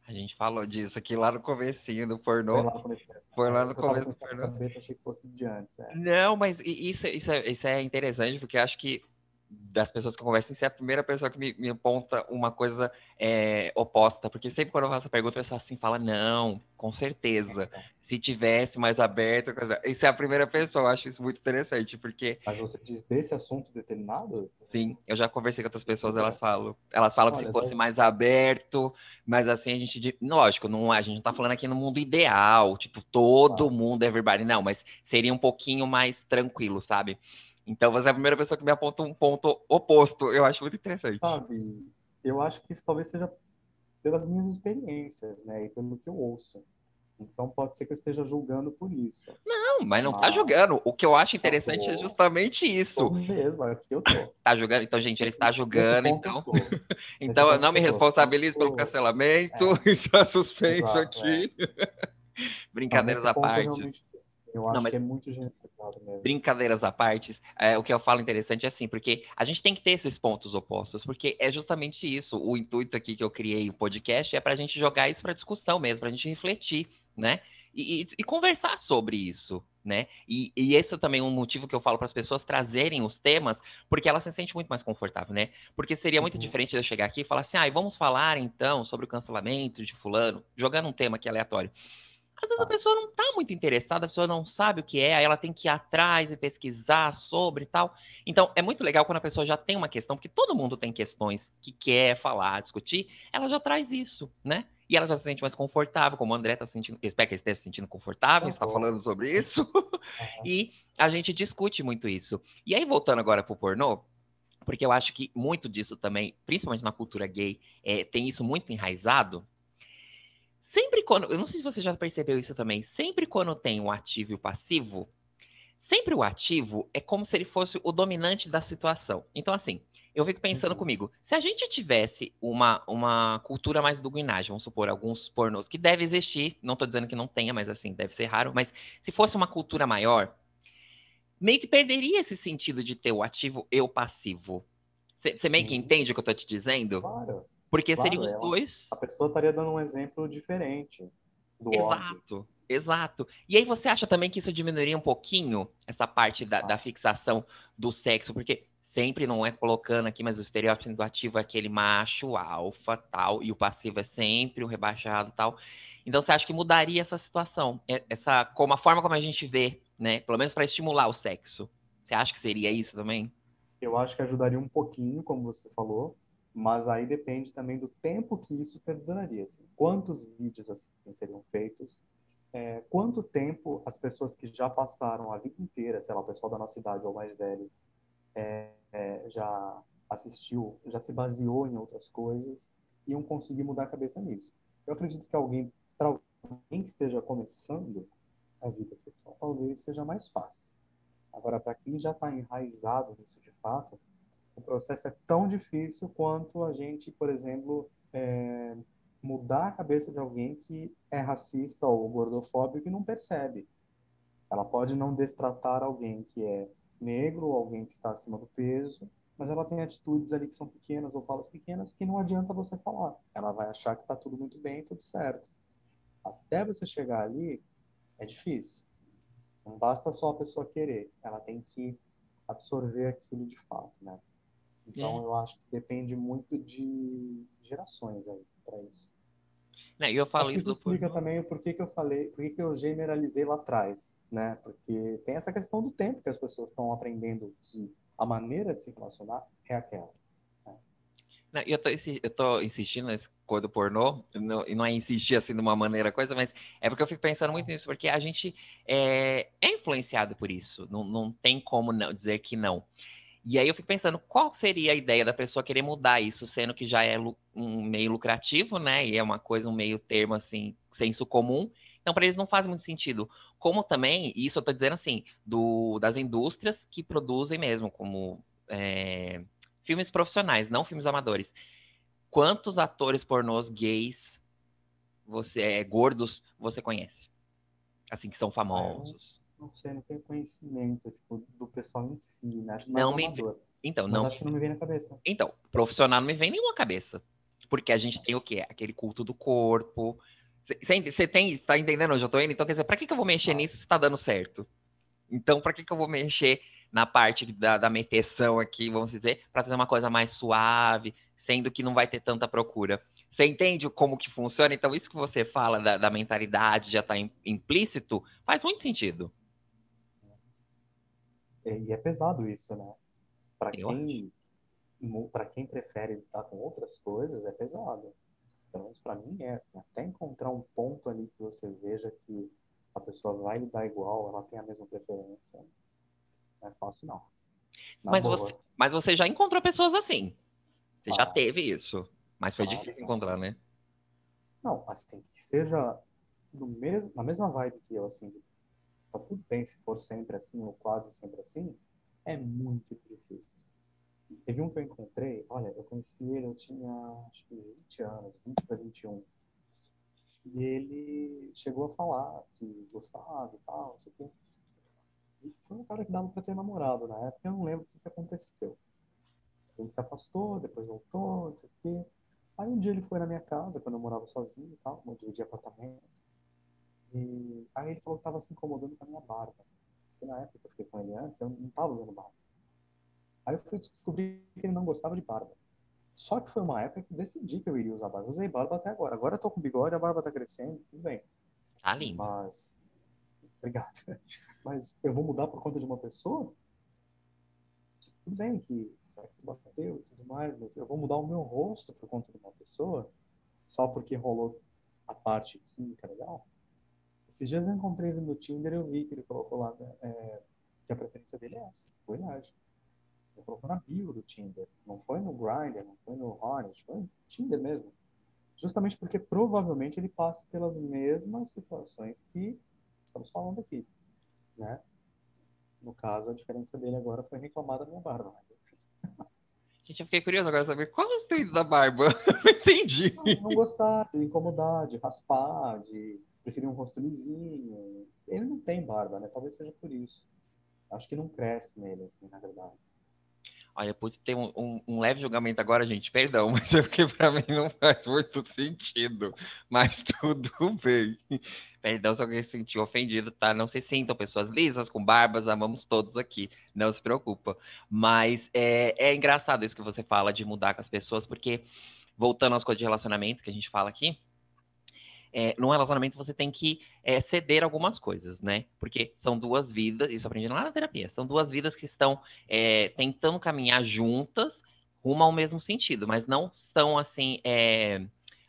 A gente falou disso aqui lá no comecinho do pornô. Foi lá no começo, Foi lá no começo do pornô. Cabeça, achei que fosse de antes. É. Não, mas isso, isso, é, isso é interessante, porque acho que das pessoas que eu converso, você é a primeira pessoa que me, me aponta uma coisa é, oposta, porque sempre quando eu faço a pergunta, a pessoa assim fala, não, com certeza, se tivesse mais aberto, coisa... isso é a primeira pessoa, eu acho isso muito interessante, porque... Mas você diz desse assunto determinado? Sim, eu já conversei com outras pessoas, elas falam, elas falam Olha, que se fosse mais aberto, mas assim, a gente, lógico, não, a gente não tá falando aqui no mundo ideal, tipo, todo claro. mundo é everybody, não, mas seria um pouquinho mais tranquilo, sabe? Então você é a primeira pessoa que me aponta um ponto oposto. Eu acho muito interessante. Sabe, eu acho que isso talvez seja pelas minhas experiências, né? E pelo que eu ouço. Então pode ser que eu esteja julgando por isso. Não, mas não tá julgando. O que eu acho interessante é justamente isso. Tô mesmo, é que eu tô. tá julgando? Então, gente, ele está julgando, então. então eu não me responsabilizo pelo cancelamento. É. Está suspenso Exato, aqui. É. Brincadeiras à parte. Eu acho não, que é muito generalizado mesmo. Brincadeiras à parte, é, o que eu falo interessante é assim, porque a gente tem que ter esses pontos opostos, porque é justamente isso. O intuito aqui que eu criei o podcast é para a gente jogar isso para discussão mesmo, para a gente refletir, né? E, e, e, conversar sobre isso, né? E, e esse é também um motivo que eu falo para as pessoas trazerem os temas, porque ela se sente muito mais confortável, né? Porque seria muito uhum. diferente de eu chegar aqui e falar assim, ah, vamos falar então sobre o cancelamento de fulano, jogando um tema aqui aleatório. Às vezes a pessoa não está muito interessada, a pessoa não sabe o que é, aí ela tem que ir atrás e pesquisar sobre e tal. Então, é muito legal quando a pessoa já tem uma questão, porque todo mundo tem questões que quer falar, discutir, ela já traz isso, né? E ela já se sente mais confortável, como o André está se sentindo, espero que ele esteja se sentindo confortável, está falando sobre isso. e a gente discute muito isso. E aí, voltando agora para o pornô, porque eu acho que muito disso também, principalmente na cultura gay, é, tem isso muito enraizado, Sempre quando. Eu não sei se você já percebeu isso também. Sempre quando tem o ativo e o passivo, sempre o ativo é como se ele fosse o dominante da situação. Então, assim, eu fico pensando uhum. comigo, se a gente tivesse uma, uma cultura mais do guinagem, vamos supor, alguns pornôs, que deve existir, não tô dizendo que não tenha, mas assim, deve ser raro, mas se fosse uma cultura maior, meio que perderia esse sentido de ter o ativo e o passivo. Você meio que entende o que eu tô te dizendo? Claro. Porque claro, seriam os ela, dois. A pessoa estaria dando um exemplo diferente do Exato. Ódio. Exato. E aí você acha também que isso diminuiria um pouquinho essa parte da, ah. da fixação do sexo? Porque sempre não é colocando aqui, mas o estereótipo do ativo é aquele macho, alfa, tal, e o passivo é sempre o rebaixado, tal. Então você acha que mudaria essa situação? Essa, como a forma como a gente vê, né? Pelo menos para estimular o sexo. Você acha que seria isso também? Eu acho que ajudaria um pouquinho, como você falou, mas aí depende também do tempo que isso perduraria. Assim. Quantos vídeos assim seriam feitos? É, quanto tempo as pessoas que já passaram a vida inteira, sei lá, o pessoal da nossa idade ou mais velho, é, é, já assistiu, já se baseou em outras coisas, iam conseguir mudar a cabeça nisso. Eu acredito que alguém, para alguém que esteja começando a vida sexual, talvez seja mais fácil. Agora, para quem já está enraizado nisso de fato, o processo é tão difícil quanto a gente, por exemplo, é, mudar a cabeça de alguém que é racista ou gordofóbico e não percebe. Ela pode não destratar alguém que é negro ou alguém que está acima do peso, mas ela tem atitudes ali que são pequenas ou falas pequenas que não adianta você falar. Ela vai achar que está tudo muito bem, tudo certo. Até você chegar ali, é difícil. Não basta só a pessoa querer, ela tem que absorver aquilo de fato, né? Então, é. eu acho que depende muito de gerações aí para isso. Não, eu falo acho que isso, isso explica por... também o porquê que eu falei, porquê que eu generalizei lá atrás, né? Porque tem essa questão do tempo que as pessoas estão aprendendo que a maneira de se relacionar é aquela. Né? Não, eu, tô, eu tô insistindo nesse coisa do pornô, não, e não é insistir assim de uma maneira coisa, mas é porque eu fico pensando muito nisso, porque a gente é, é influenciado por isso, não, não tem como não, dizer que não. E aí eu fico pensando, qual seria a ideia da pessoa querer mudar isso, sendo que já é um meio lucrativo, né? E é uma coisa, um meio termo, assim, senso comum. Então, para eles não faz muito sentido. Como também, isso eu estou dizendo assim, do, das indústrias que produzem mesmo, como é, filmes profissionais, não filmes amadores. Quantos atores pornôs gays, você é, gordos, você conhece? Assim, que são famosos não sei, não tenho conhecimento tipo, do pessoal em si, né? Acho não me Então, Mas não. acho que não me vem na cabeça. Então, profissional não me vem nenhuma cabeça. Porque a gente tem o quê? Aquele culto do corpo. Você tem, tá entendendo onde eu tô indo? Então, quer dizer, pra que, que eu vou mexer ah. nisso se tá dando certo? Então, pra que, que eu vou mexer na parte da, da meteção aqui, vamos dizer, para fazer uma coisa mais suave, sendo que não vai ter tanta procura? Você entende como que funciona? Então, isso que você fala da, da mentalidade já tá implícito, faz muito sentido. E é pesado isso, né? Para quem, para quem prefere lidar com outras coisas, é pesado. Pelo menos para mim é assim. Até encontrar um ponto ali que você veja que a pessoa vai lidar igual, ela tem a mesma preferência. Não é fácil, não. mas você, mas você já encontrou pessoas assim. Você ah, já teve isso. Mas foi ah, difícil encontrar, né? Não, assim, que seja no mesmo, na mesma vibe que eu, assim, tá tudo bem se for sempre assim ou quase sempre assim, é muito difícil. Teve um que eu encontrei, olha, eu conheci ele, eu tinha acho que 20 anos, 20 para 21. E ele chegou a falar que gostava e tal, não sei o quê. E foi um cara que dava para ter namorado na época, eu não lembro o que, aconteceu. A gente se afastou, depois voltou, não sei o quê. Aí um dia ele foi na minha casa, quando eu morava sozinho e tal, eu dividia apartamento. E aí ele falou que estava se incomodando com a minha barba. Porque na época que eu fiquei com ele antes, eu não tava usando barba. Aí eu fui descobrir que ele não gostava de barba. Só que foi uma época que decidi que eu iria usar barba. Eu usei barba até agora. Agora eu tô com bigode, a barba tá crescendo, tudo bem. Tá lindo. Mas. Obrigado. Mas eu vou mudar por conta de uma pessoa? Tudo bem que o sexo bateu e tudo mais, mas eu vou mudar o meu rosto por conta de uma pessoa? Só porque rolou a parte química legal? Esses dias eu encontrei ele no Tinder e eu vi que ele colocou lá né, é, que a preferência dele é essa, verdade. Ele colocou na bio do Tinder. Não foi no Grindr, não foi no Hornet, foi no Tinder mesmo. Justamente porque provavelmente ele passa pelas mesmas situações que estamos falando aqui, né? No caso, a diferença dele agora foi reclamar da minha barba. Gente, eu fiquei curioso agora saber qual é o efeito da barba. Não entendi. Não, não gostar, de incomodar, de raspar, de preferir um rosto lisinho. Ele não tem barba, né? Talvez seja por isso. Acho que não cresce nele, assim, na verdade. Olha, pode ter um, um, um, leve julgamento agora, gente, perdão, mas é porque para mim não faz muito sentido. Mas tudo bem. Perdão se alguém se sentiu ofendido, tá? Não se sintam pessoas lisas, com barbas, amamos todos aqui, não se preocupa. Mas é, é engraçado isso que você fala de mudar com as pessoas, porque voltando às coisas de relacionamento que a gente fala aqui, é, num relacionamento você tem que é, ceder algumas coisas, né? Porque são duas vidas, isso aprendi lá na terapia, são duas vidas que estão é, tentando caminhar juntas rumo ao mesmo sentido, mas não são assim é,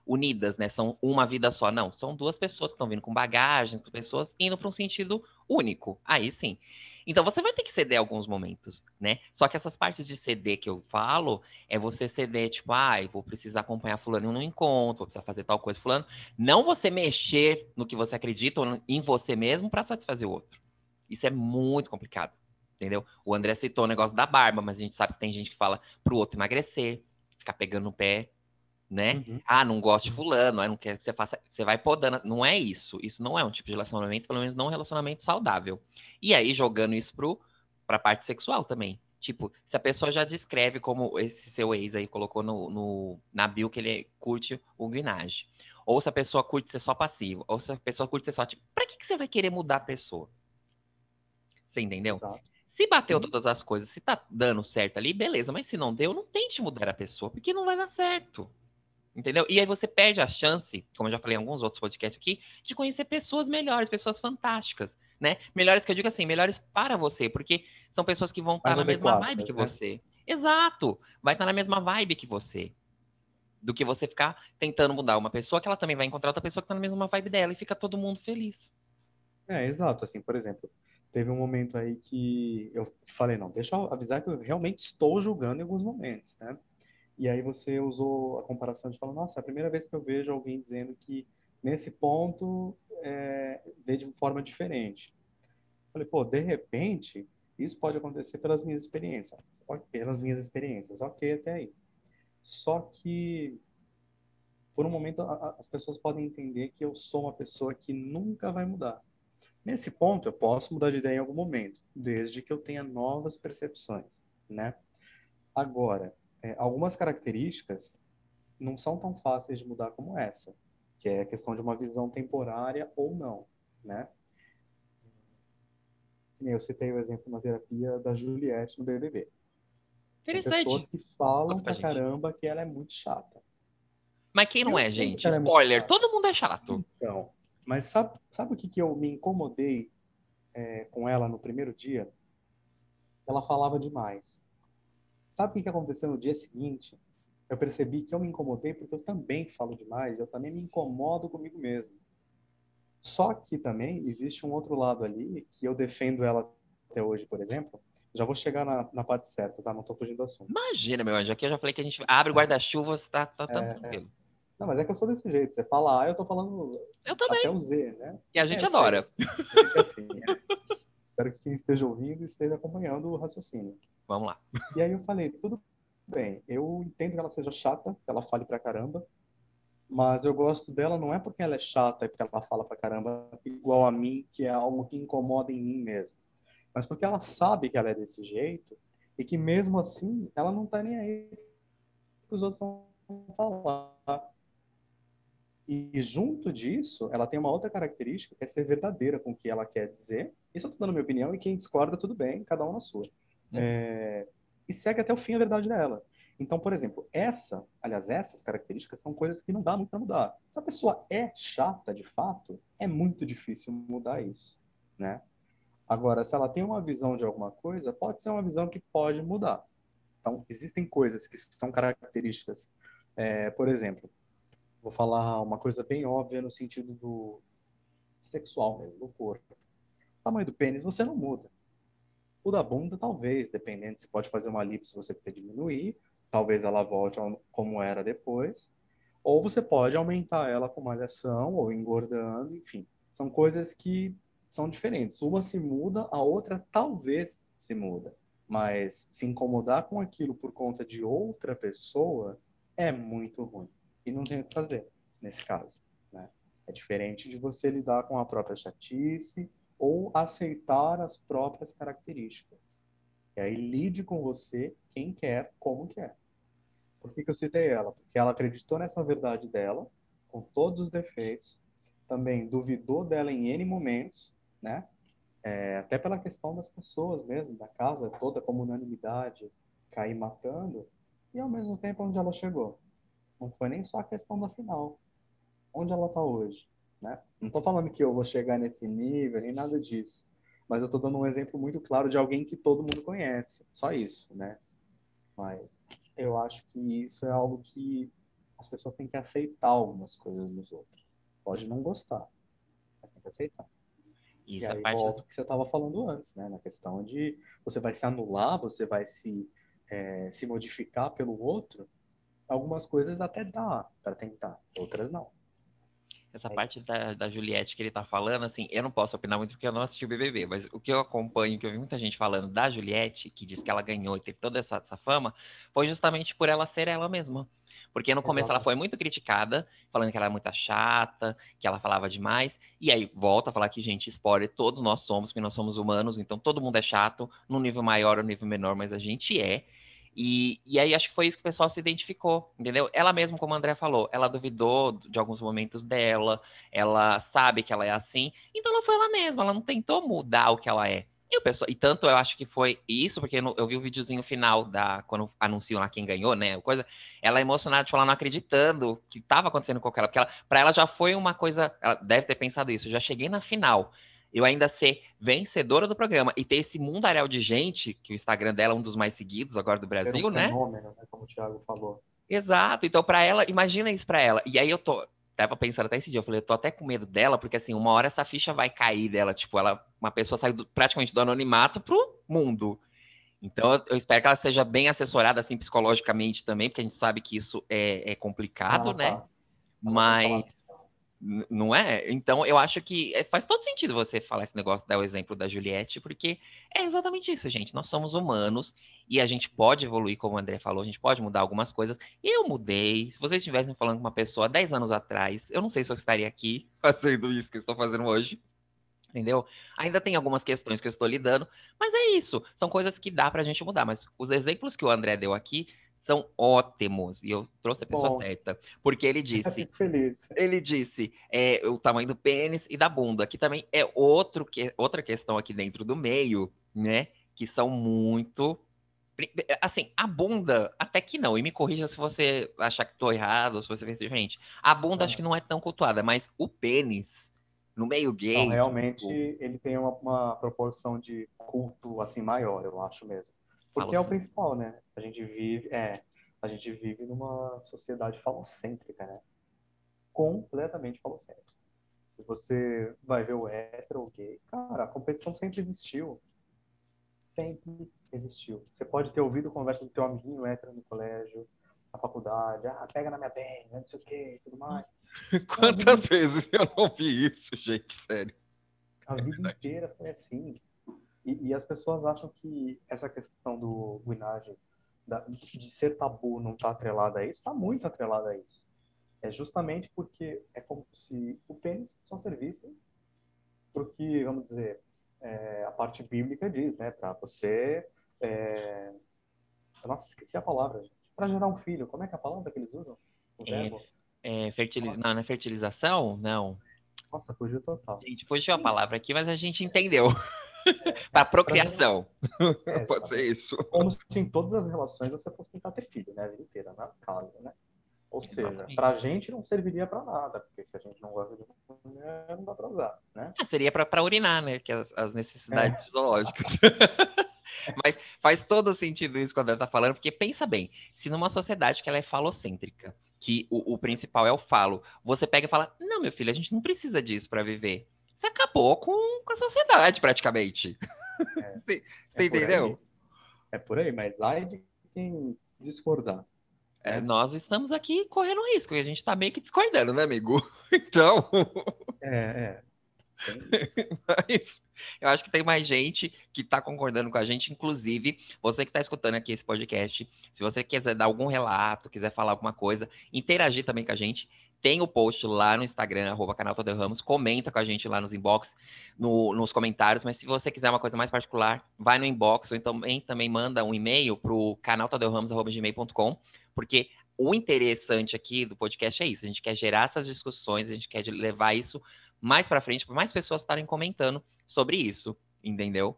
unidas, né? São uma vida só, não. São duas pessoas que estão vindo com bagagens, pessoas indo para um sentido único. Aí sim. Então você vai ter que ceder alguns momentos, né? Só que essas partes de ceder que eu falo é você ceder, tipo, ai, ah, vou precisar acompanhar fulano no encontro, vou precisar fazer tal coisa fulano. Não você mexer no que você acredita ou em você mesmo para satisfazer o outro. Isso é muito complicado, entendeu? O André citou o negócio da barba, mas a gente sabe que tem gente que fala pro outro emagrecer, ficar pegando no pé, né? Uhum. Ah, não gosto de fulano, não quer que você faça, você vai podando. Não é isso. Isso não é um tipo de relacionamento, pelo menos não um relacionamento saudável. E aí, jogando isso pro, pra parte sexual também. Tipo, se a pessoa já descreve como esse seu ex aí colocou no, no na bio que ele curte o guinage. Ou se a pessoa curte ser só passivo. Ou se a pessoa curte ser só, tipo, pra que, que você vai querer mudar a pessoa? Você entendeu? Exato. Se bateu Sim. todas as coisas, se tá dando certo ali, beleza. Mas se não deu, não tente mudar a pessoa, porque não vai dar certo. Entendeu? E aí você perde a chance, como eu já falei em alguns outros podcasts aqui, de conhecer pessoas melhores, pessoas fantásticas, né? Melhores que eu digo assim, melhores para você, porque são pessoas que vão estar na mesma vibe que né? você. Exato! Vai estar na mesma vibe que você. Do que você ficar tentando mudar uma pessoa que ela também vai encontrar outra pessoa que está na mesma vibe dela e fica todo mundo feliz. É, exato. Assim, por exemplo, teve um momento aí que eu falei, não, deixa eu avisar que eu realmente estou julgando em alguns momentos, né? E aí você usou a comparação de falar, nossa, é a primeira vez que eu vejo alguém dizendo que nesse ponto é, vê de forma diferente. Falei, pô, de repente, isso pode acontecer pelas minhas experiências. Pelas minhas experiências, ok até aí. Só que, por um momento, as pessoas podem entender que eu sou uma pessoa que nunca vai mudar. Nesse ponto, eu posso mudar de ideia em algum momento, desde que eu tenha novas percepções, né? Agora, é, algumas características não são tão fáceis de mudar como essa, que é a questão de uma visão temporária ou não, né? Eu citei o exemplo na terapia da Juliette no BBB. Interessante. pessoas que falam pra caramba que ela é muito chata. Mas quem não eu é, gente? É Spoiler, é todo mundo é chato. Então, mas sabe, sabe o que, que eu me incomodei é, com ela no primeiro dia? Ela falava demais. Sabe o que aconteceu no dia seguinte? Eu percebi que eu me incomodei porque eu também falo demais, eu também me incomodo comigo mesmo. Só que também existe um outro lado ali, que eu defendo ela até hoje, por exemplo. Já vou chegar na, na parte certa, tá? Não tô fugindo do assunto. Imagina, meu anjo, aqui eu já falei que a gente abre o guarda-chuva, tá, tá, tá é, tranquilo. É. Não, mas é que eu sou desse jeito. Você fala A, eu tô falando eu também. até o Z, né? E a gente é, adora. A gente é assim, é. Espero que quem esteja ouvindo esteja acompanhando o raciocínio. Vamos lá. E aí eu falei, tudo bem, eu entendo que ela seja chata, que ela fale pra caramba, mas eu gosto dela não é porque ela é chata e porque ela fala pra caramba igual a mim, que é algo que incomoda em mim mesmo. Mas porque ela sabe que ela é desse jeito e que mesmo assim ela não tá nem aí que os outros vão falar. E junto disso, ela tem uma outra característica que é ser verdadeira com o que ela quer dizer. Isso eu estou dando minha opinião e quem discorda, tudo bem, cada um na sua. Uhum. É... E segue até o fim a verdade dela. Então, por exemplo, essa, aliás, essas características são coisas que não dá muito para mudar. Se a pessoa é chata de fato, é muito difícil mudar isso, né? Agora, se ela tem uma visão de alguma coisa, pode ser uma visão que pode mudar. Então, existem coisas que são características. É, por exemplo, vou falar uma coisa bem óbvia no sentido do sexual mesmo, do corpo. O tamanho do pênis você não muda. O da bunda, talvez, dependendo. Você pode fazer uma lipo se você quiser diminuir. Talvez ela volte como era depois. Ou você pode aumentar ela com malhação ou engordando, enfim. São coisas que são diferentes. Uma se muda, a outra talvez se muda. Mas se incomodar com aquilo por conta de outra pessoa é muito ruim. E não tem o que fazer nesse caso. Né? É diferente de você lidar com a própria chatice ou aceitar as próprias características. E aí lide com você quem quer, como quer. Por que, que eu citei ela? Porque ela acreditou nessa verdade dela, com todos os defeitos, também duvidou dela em N momentos, né? é, até pela questão das pessoas mesmo, da casa toda como unanimidade, cair matando, e ao mesmo tempo onde ela chegou. Não foi nem só a questão da final. Onde ela está hoje, né? Não estou falando que eu vou chegar nesse nível, nem nada disso. Mas eu estou dando um exemplo muito claro de alguém que todo mundo conhece. Só isso, né? Mas eu acho que isso é algo que as pessoas têm que aceitar algumas coisas dos outros. Pode não gostar, mas tem que aceitar. Isso, e aí parte... volta o que você estava falando antes, né? Na questão de você vai se anular, você vai se, é, se modificar pelo outro. Algumas coisas até dá para tentar, outras não. Essa é parte da, da Juliette que ele tá falando, assim, eu não posso opinar muito porque eu não assisti o BBB, mas o que eu acompanho, que eu vi muita gente falando da Juliette, que diz que ela ganhou e teve toda essa, essa fama, foi justamente por ela ser ela mesma. Porque no começo Exato. ela foi muito criticada, falando que ela era muito chata, que ela falava demais. E aí volta a falar que, gente, spoiler, todos nós somos, porque nós somos humanos, então todo mundo é chato, num nível maior ou nível menor, mas a gente é. E, e aí acho que foi isso que o pessoal se identificou, entendeu? Ela mesma, como a André falou, ela duvidou de alguns momentos dela, ela sabe que ela é assim, então ela foi ela mesma, ela não tentou mudar o que ela é. E, o pessoal, e tanto eu acho que foi isso, porque eu vi o videozinho final da. Quando anunciam lá quem ganhou, né? Coisa, ela é emocionada, tipo, ela não acreditando que estava acontecendo com ela. Porque ela, pra ela já foi uma coisa. Ela deve ter pensado isso. Eu já cheguei na final. Eu ainda ser vencedora do programa e ter esse mundaréu de gente, que o Instagram dela é um dos mais seguidos agora do Brasil, um né? Fenômeno, né? Como o Thiago falou. Exato. Então, para ela, imagina isso para ela. E aí eu tô tava pensando até esse dia, eu falei, eu tô até com medo dela, porque assim, uma hora essa ficha vai cair dela, tipo, ela, uma pessoa saiu do, praticamente do anonimato pro mundo. Então, eu, espero que ela esteja bem assessorada, assim, psicologicamente também, porque a gente sabe que isso é, é complicado, ah, né? Tá. Mas não é? Então, eu acho que é, faz todo sentido você falar esse negócio, dar o exemplo da Juliette, porque é exatamente isso, gente. Nós somos humanos e a gente pode evoluir, como o André falou, a gente pode mudar algumas coisas. Eu mudei. Se vocês estivessem falando com uma pessoa 10 anos atrás, eu não sei se eu estaria aqui fazendo isso que eu estou fazendo hoje. Entendeu? Ainda tem algumas questões que eu estou lidando, mas é isso. São coisas que dá pra gente mudar. Mas os exemplos que o André deu aqui são ótimos. E eu trouxe a pessoa Bom, certa. Porque ele disse. feliz. Ele disse é, o tamanho do pênis e da bunda. Aqui também é outro que, outra questão aqui dentro do meio, né? Que são muito. Assim, a bunda, até que não. E me corrija se você achar que estou errado, ou se você pensa diferente. A bunda acho que não é tão cultuada, mas o pênis, no meio gay. Não, realmente, tipo... ele tem uma, uma proporção de culto assim maior, eu acho mesmo. Porque é o principal, né? A gente vive, é, a gente vive numa sociedade falocêntrica, né? Completamente falocêntrica. Se você vai ver o hétero ou o gay, cara, a competição sempre existiu. Sempre existiu. Você pode ter ouvido conversa do teu amiguinho hétero no colégio, na faculdade, ah, pega na minha perna, não sei o que e tudo mais. Quantas vezes eu não vi isso, gente, sério? A é vida verdade. inteira foi assim. E, e, as pessoas acham que essa questão do guinagem, de ser tabu, não está atrelada a isso, está muito atrelada a isso. É justamente porque é como se o pênis só servisse porque, vamos dizer, é, a parte bíblica diz, né, para você. É... Nossa, esqueci a palavra, Para gerar um filho, como é que é a palavra que eles usam? O é, É, fertiliz... Não, não é fertilização? Não. Nossa, fugiu total. Gente, fugiu a palavra aqui, mas a gente entendeu. Para procriação. É, Pode ser isso. Como se em todas as relações você fosse tentar ter filho, né? A vida inteira, na casa, né? Ou seja, para a gente não serviria para nada, porque se a gente não gosta de mulher, não dá para usar, né? Ah, seria para urinar, né? Que as, as necessidades é. fisiológicas. Mas faz todo sentido isso quando ela tá falando, porque pensa bem, se numa sociedade que ela é falocêntrica, que o, o principal é o falo, você pega e fala, não, meu filho, a gente não precisa disso para viver. Você acabou com, com a sociedade, praticamente. É, você, é entendeu? é por aí, mas ai de quem discordar. É, nós estamos aqui correndo risco, e a gente está meio que discordando, né, amigo? Então. É, é. Mas eu acho que tem mais gente que está concordando com a gente, inclusive você que está escutando aqui esse podcast. Se você quiser dar algum relato, quiser falar alguma coisa, interagir também com a gente, tem o post lá no Instagram, arroba canal Tadeu Ramos, comenta com a gente lá nos inbox, no, nos comentários, mas se você quiser uma coisa mais particular, vai no inbox, ou então também manda um e-mail para o canal gmail.com porque o interessante aqui do podcast é isso, a gente quer gerar essas discussões, a gente quer levar isso mais para frente, para mais pessoas estarem comentando sobre isso, entendeu?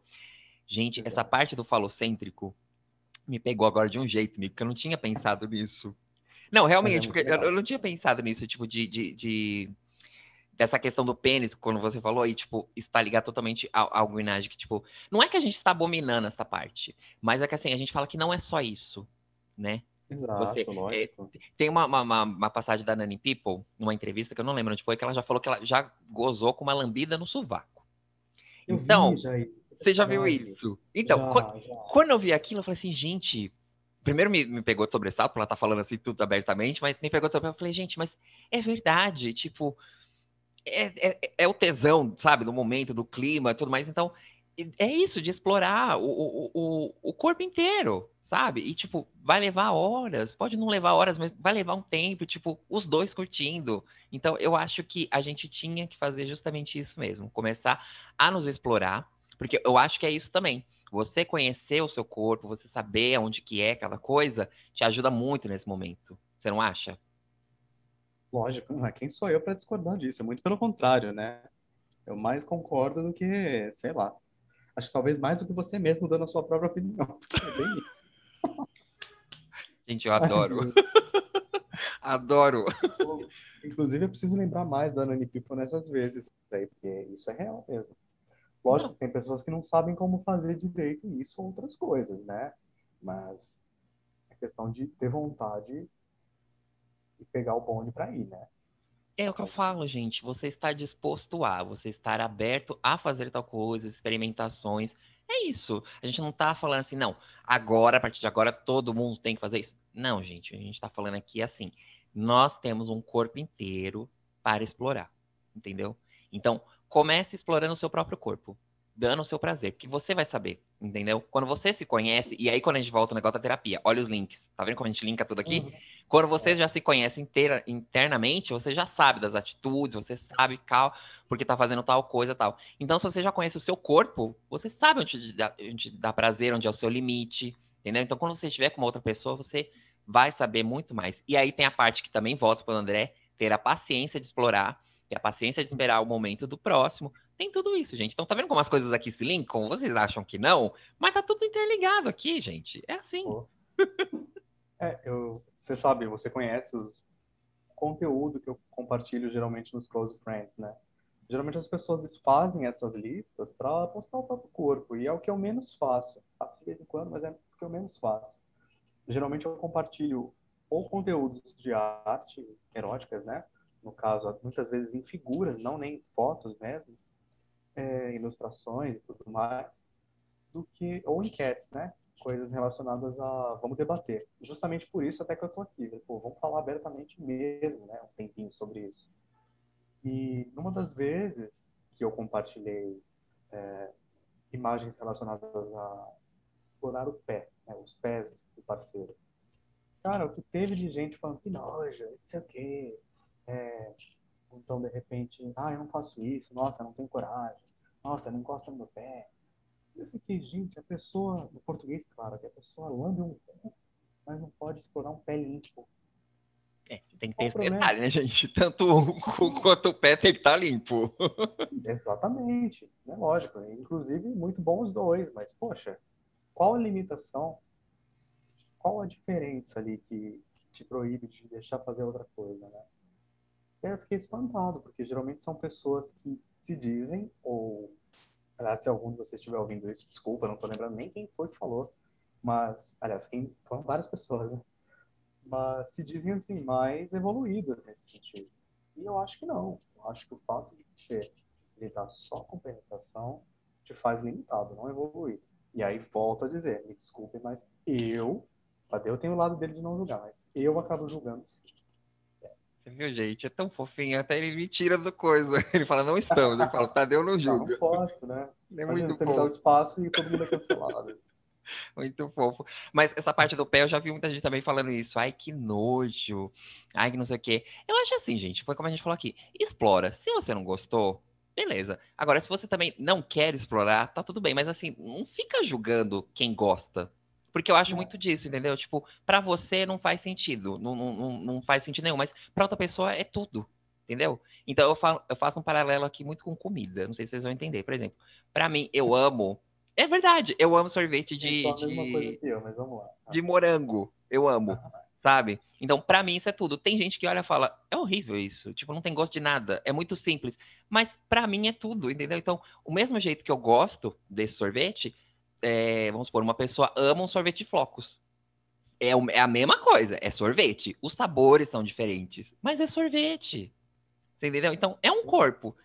Gente, essa parte do falocêntrico me pegou agora de um jeito, amigo, porque eu não tinha pensado nisso. Não, realmente, é porque eu, eu, não tinha pensado nisso, tipo, de, de, de, dessa questão do pênis, quando você falou, e, tipo, está ligado totalmente ao, ao guinagem, que, tipo, não é que a gente está abominando essa parte, mas é que, assim, a gente fala que não é só isso, né? Exato, você, lógico. É, tem uma, uma, uma, passagem da Nani People, numa entrevista que eu não lembro onde foi, que ela já falou que ela já gozou com uma lambida no sovaco. Eu então, vi, já... você já viu isso? Então, já, quando, já. quando, eu vi aquilo, eu falei assim, gente. Primeiro me, me pegou de sobressalto, porque ela tá falando assim tudo abertamente, mas me pegou de sobressalto. Eu falei, gente, mas é verdade, tipo, é, é, é o tesão, sabe, do momento, do clima, tudo mais. Então, é isso, de explorar o, o, o, o corpo inteiro, sabe? E, tipo, vai levar horas, pode não levar horas, mas vai levar um tempo, tipo, os dois curtindo. Então, eu acho que a gente tinha que fazer justamente isso mesmo, começar a nos explorar, porque eu acho que é isso também. Você conhecer o seu corpo, você saber onde que é aquela coisa, te ajuda muito nesse momento. Você não acha? Lógico, mas quem sou eu para discordar disso? É muito pelo contrário, né? Eu mais concordo do que, sei lá, Acho que talvez mais do que você mesmo dando a sua própria opinião. É bem isso. Gente, eu adoro. adoro. Inclusive, eu preciso lembrar mais da Nani People nessas vezes, aí, porque isso é real mesmo. Lógico que tem pessoas que não sabem como fazer direito isso ou outras coisas, né? Mas é questão de ter vontade e pegar o bonde para ir, né? É o que eu falo, gente. Você está disposto a, você estar aberto a fazer tal coisa, experimentações. É isso. A gente não está falando assim, não, agora, a partir de agora, todo mundo tem que fazer isso. Não, gente, a gente está falando aqui assim. Nós temos um corpo inteiro para explorar, entendeu? Então, comece explorando o seu próprio corpo dando o seu prazer, porque você vai saber, entendeu? Quando você se conhece, e aí quando a gente volta no negócio da terapia, olha os links, tá vendo como a gente linka tudo aqui? Uhum. Quando você já se conhece inteira, internamente, você já sabe das atitudes, você sabe qual, porque tá fazendo tal coisa tal. Então, se você já conhece o seu corpo, você sabe onde dá, onde dá prazer, onde é o seu limite, entendeu? Então, quando você estiver com uma outra pessoa, você vai saber muito mais. E aí tem a parte que também volta para o André, ter a paciência de explorar, a paciência de esperar o momento do próximo, tem tudo isso, gente. Então, tá vendo como as coisas aqui se linkam? Vocês acham que não? Mas tá tudo interligado aqui, gente. É assim. é, eu, você sabe, você conhece o conteúdo que eu compartilho geralmente nos Close Friends, né? Geralmente as pessoas fazem essas listas para postar o próprio corpo, e é o que eu menos faço. Faço de vez em quando, mas é o que eu menos faço. Geralmente eu compartilho ou conteúdos de arte eróticas, né? No caso, muitas vezes em figuras, não nem fotos mesmo, é, ilustrações e tudo mais, do que ou enquetes, né? Coisas relacionadas a vamos debater. Justamente por isso até que eu tô aqui, pô, vamos falar abertamente mesmo, né? Um tempinho sobre isso. E numa das vezes que eu compartilhei é, imagens relacionadas a explorar o pé, né? os pés do parceiro. Cara, o que teve de gente falando que nojo, não sei o quê, é, então, de repente, ah, eu não faço isso, nossa, não tenho coragem, nossa, não encosta no meu pé. Eu fiquei, gente, a pessoa, no português, claro, que a pessoa lambe um cu, mas não pode explorar um pé limpo. É, tem que ter esse detalhe, né, gente? Tanto o cu quanto o pé tem que estar tá limpo. Exatamente. É lógico. Inclusive, muito bom os dois, mas, poxa, qual a limitação? Qual a diferença ali que te proíbe de deixar fazer outra coisa, né? Aí eu fiquei espantado, porque geralmente são pessoas que se dizem, ou, aliás, se algum de vocês estiver ouvindo isso, desculpa, não estou lembrando nem quem foi que falou, mas, aliás, quem, foram várias pessoas, né? mas se dizem assim mais evoluídas nesse sentido. E eu acho que não. Eu acho que o fato de você lidar só com penetração te faz limitado, não evoluir. E aí volto a dizer, me desculpe, mas eu, até eu tenho o lado dele de não julgar, mas eu acabo julgando sim. Você viu, gente? É tão fofinho, até ele me tira do coisa. Ele fala, não estamos. Ele fala, Tadeu não julga. Não, não posso, né? É muito você me dá o espaço e todo mundo é cancelado. Muito fofo. Mas essa parte do pé, eu já vi muita gente também falando isso. Ai, que nojo. Ai, que não sei o quê. Eu acho assim, gente, foi como a gente falou aqui. Explora. Se você não gostou, beleza. Agora, se você também não quer explorar, tá tudo bem. Mas assim, não fica julgando quem gosta. Porque eu acho é. muito disso, entendeu? Tipo, para você não faz sentido. Não, não, não faz sentido nenhum. Mas pra outra pessoa é tudo. Entendeu? Então eu, falo, eu faço um paralelo aqui muito com comida. Não sei se vocês vão entender. Por exemplo, para mim, eu amo é verdade, eu amo sorvete de. É de... Eu, mas vamos lá. De morango. Eu amo. Sabe? Então, para mim, isso é tudo. Tem gente que olha e fala, é horrível isso. Tipo, não tem gosto de nada. É muito simples. Mas para mim é tudo, entendeu? Então, o mesmo jeito que eu gosto desse sorvete, é, vamos supor, uma pessoa ama um sorvete de flocos. É, é a mesma coisa, é sorvete. Os sabores são diferentes, mas é sorvete. Você entendeu? Então, é um corpo.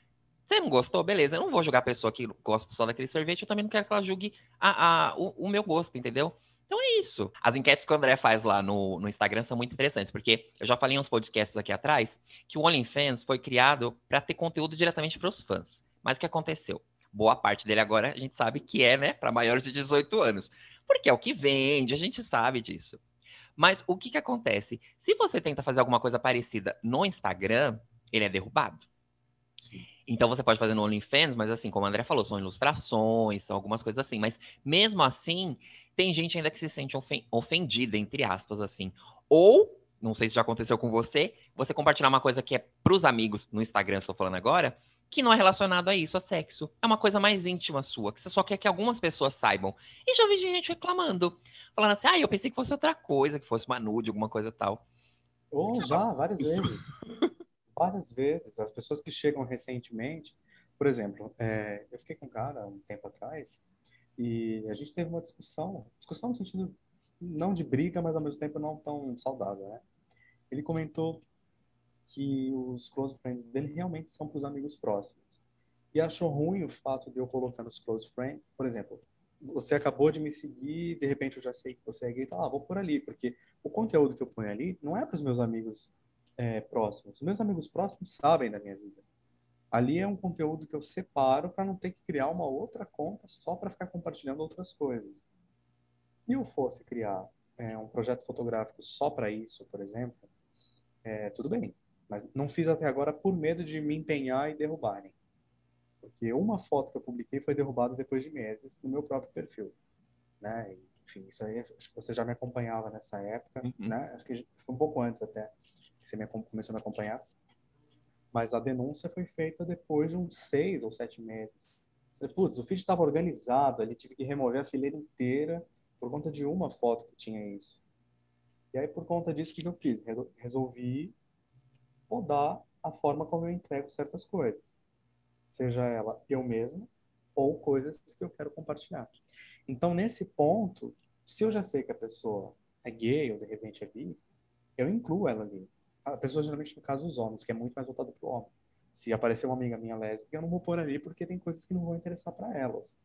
Você não gostou? Beleza. Eu não vou julgar a pessoa que gosta só daquele sorvete. Eu também não quero que ela julgue a, a, o, o, meu gosto, entendeu? Então é isso. As enquetes que o André faz lá no, no Instagram são muito interessantes, porque eu já falei em uns podcasts aqui atrás que o OnlyFans foi criado para ter conteúdo diretamente para os fãs. Mas o que aconteceu? Boa parte dele agora a gente sabe que é, né, para maiores de 18 anos. Porque é o que vende, a gente sabe disso. Mas o que, que acontece? Se você tenta fazer alguma coisa parecida no Instagram, ele é derrubado. Sim. Então você pode fazer no OnlyFans, mas assim, como o André falou, são ilustrações, são algumas coisas assim. Mas mesmo assim, tem gente ainda que se sente ofendida, entre aspas, assim. Ou, não sei se já aconteceu com você, você compartilhar uma coisa que é pros amigos no Instagram, estou falando agora, que não é relacionado a isso, a sexo. É uma coisa mais íntima sua, que você só quer que algumas pessoas saibam. E já vi gente reclamando, falando assim, ah, eu pensei que fosse outra coisa, que fosse uma nude, alguma coisa tal. Ou já, várias vezes. várias vezes. As pessoas que chegam recentemente, por exemplo, é, eu fiquei com um cara um tempo atrás e a gente teve uma discussão, discussão no sentido não de briga, mas ao mesmo tempo não tão saudável, né? Ele comentou que os close friends dele realmente são para os amigos próximos. E achou ruim o fato de eu colocar nos close friends, por exemplo, você acabou de me seguir, de repente eu já sei que você é gay, tá, ah, vou por ali, porque o conteúdo que eu ponho ali não é para os meus amigos é, próximos. Meus amigos próximos sabem da minha vida. Ali é um conteúdo que eu separo para não ter que criar uma outra conta só para ficar compartilhando outras coisas. Se eu fosse criar é, um projeto fotográfico só para isso, por exemplo, é, tudo bem. Mas não fiz até agora por medo de me empenhar e derrubarem. Porque uma foto que eu publiquei foi derrubada depois de meses no meu próprio perfil. Né? Enfim, isso aí, acho que você já me acompanhava nessa época, uhum. né? Acho que foi um pouco antes até que você me, começou a me acompanhar. Mas a denúncia foi feita depois de uns seis ou sete meses. Putz, o feed estava organizado, ele tive que remover a fileira inteira por conta de uma foto que tinha isso. E aí, por conta disso, o que eu fiz? Resolvi mudar a forma como eu entrego certas coisas. Seja ela eu mesmo ou coisas que eu quero compartilhar. Então, nesse ponto, se eu já sei que a pessoa é gay ou de repente é bi, eu incluo ela ali a pessoa geralmente, no caso, os homens, que é muito mais voltado para o homem. Se aparecer uma amiga minha lésbica, eu não vou pôr ali porque tem coisas que não vão interessar para elas.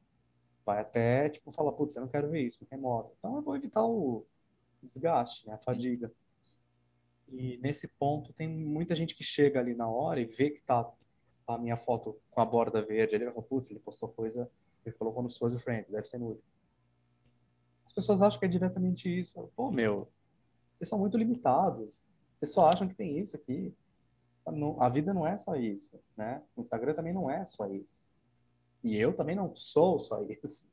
Vai até, tipo, falar, putz, eu não quero ver isso, me remove. Então eu vou evitar o desgaste, né, a fadiga. E nesse ponto tem muita gente que chega ali na hora e vê que tá a minha foto com a borda verde. Ele vai falar, putz, ele postou coisa, ele colocou nos Close Friends, deve ser nude. As pessoas acham que é diretamente isso. Pô, meu, vocês são muito limitados. Vocês só acham que tem isso aqui. A vida não é só isso, né? O Instagram também não é só isso. E eu também não sou só isso.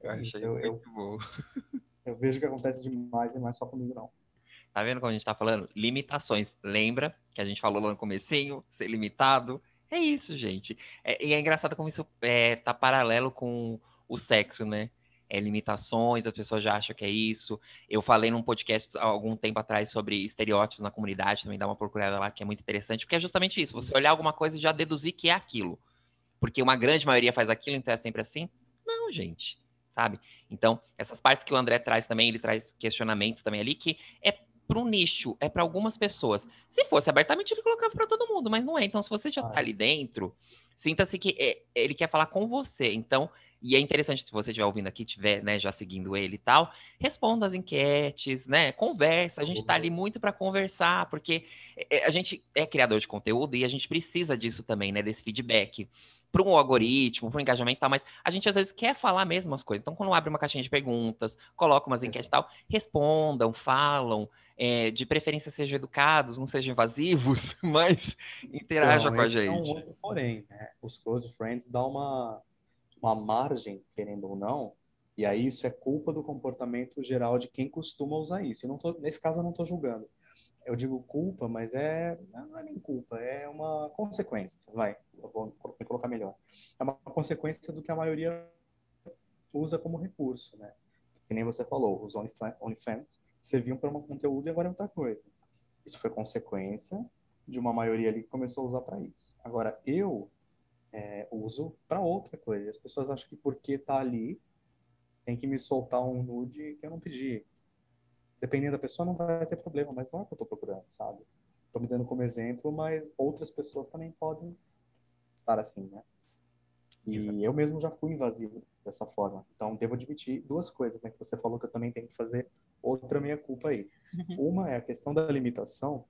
Eu achei eu, eu. Eu vejo que acontece demais e não é só comigo, não. Tá vendo como a gente tá falando? Limitações. Lembra que a gente falou lá no comecinho? Ser limitado. É isso, gente. É, e é engraçado como isso é, tá paralelo com o sexo, né? É, limitações, as pessoas já acham que é isso. Eu falei num podcast há algum tempo atrás sobre estereótipos na comunidade, também dá uma procurada lá que é muito interessante, porque é justamente isso, você olhar alguma coisa e já deduzir que é aquilo. Porque uma grande maioria faz aquilo, então é sempre assim? Não, gente, sabe? Então, essas partes que o André traz também, ele traz questionamentos também ali, que é para um nicho, é para algumas pessoas. Se fosse abertamente, ele colocava para todo mundo, mas não é. Então, se você já está ali dentro, sinta-se que é, ele quer falar com você. Então, e é interessante, se você estiver ouvindo aqui, estiver né, já seguindo ele e tal, responda as enquetes, né? Conversa. A gente está ali muito para conversar, porque é, a gente é criador de conteúdo e a gente precisa disso também, né? Desse feedback para um algoritmo, para um engajamento e tal, mas a gente às vezes quer falar mesmo as coisas. Então, quando abre uma caixinha de perguntas, coloca umas enquetes e tal, respondam, falam, é, de preferência sejam educados, não sejam invasivos, mas interaja então, com a gente. É um outro porém, né? Os close friends dá uma, uma margem, querendo ou não, e aí isso é culpa do comportamento geral de quem costuma usar isso. Eu não tô, nesse caso eu não estou julgando eu digo culpa, mas é não é nem culpa, é uma consequência, vai, vou colocar melhor. É uma consequência do que a maioria usa como recurso, né? Que nem você falou, os OnlyFans serviam para um conteúdo e agora é outra coisa. Isso foi consequência de uma maioria ali que começou a usar para isso. Agora, eu é, uso para outra coisa. As pessoas acham que porque tá ali, tem que me soltar um nude que eu não pedi dependendo da pessoa, não vai ter problema, mas não é o que eu estou procurando, sabe? Estou me dando como exemplo, mas outras pessoas também podem estar assim, né? E Exato. eu mesmo já fui invasivo dessa forma. Então, devo admitir duas coisas, né? Que você falou que eu também tenho que fazer outra minha culpa aí. Uhum. Uma é a questão da limitação.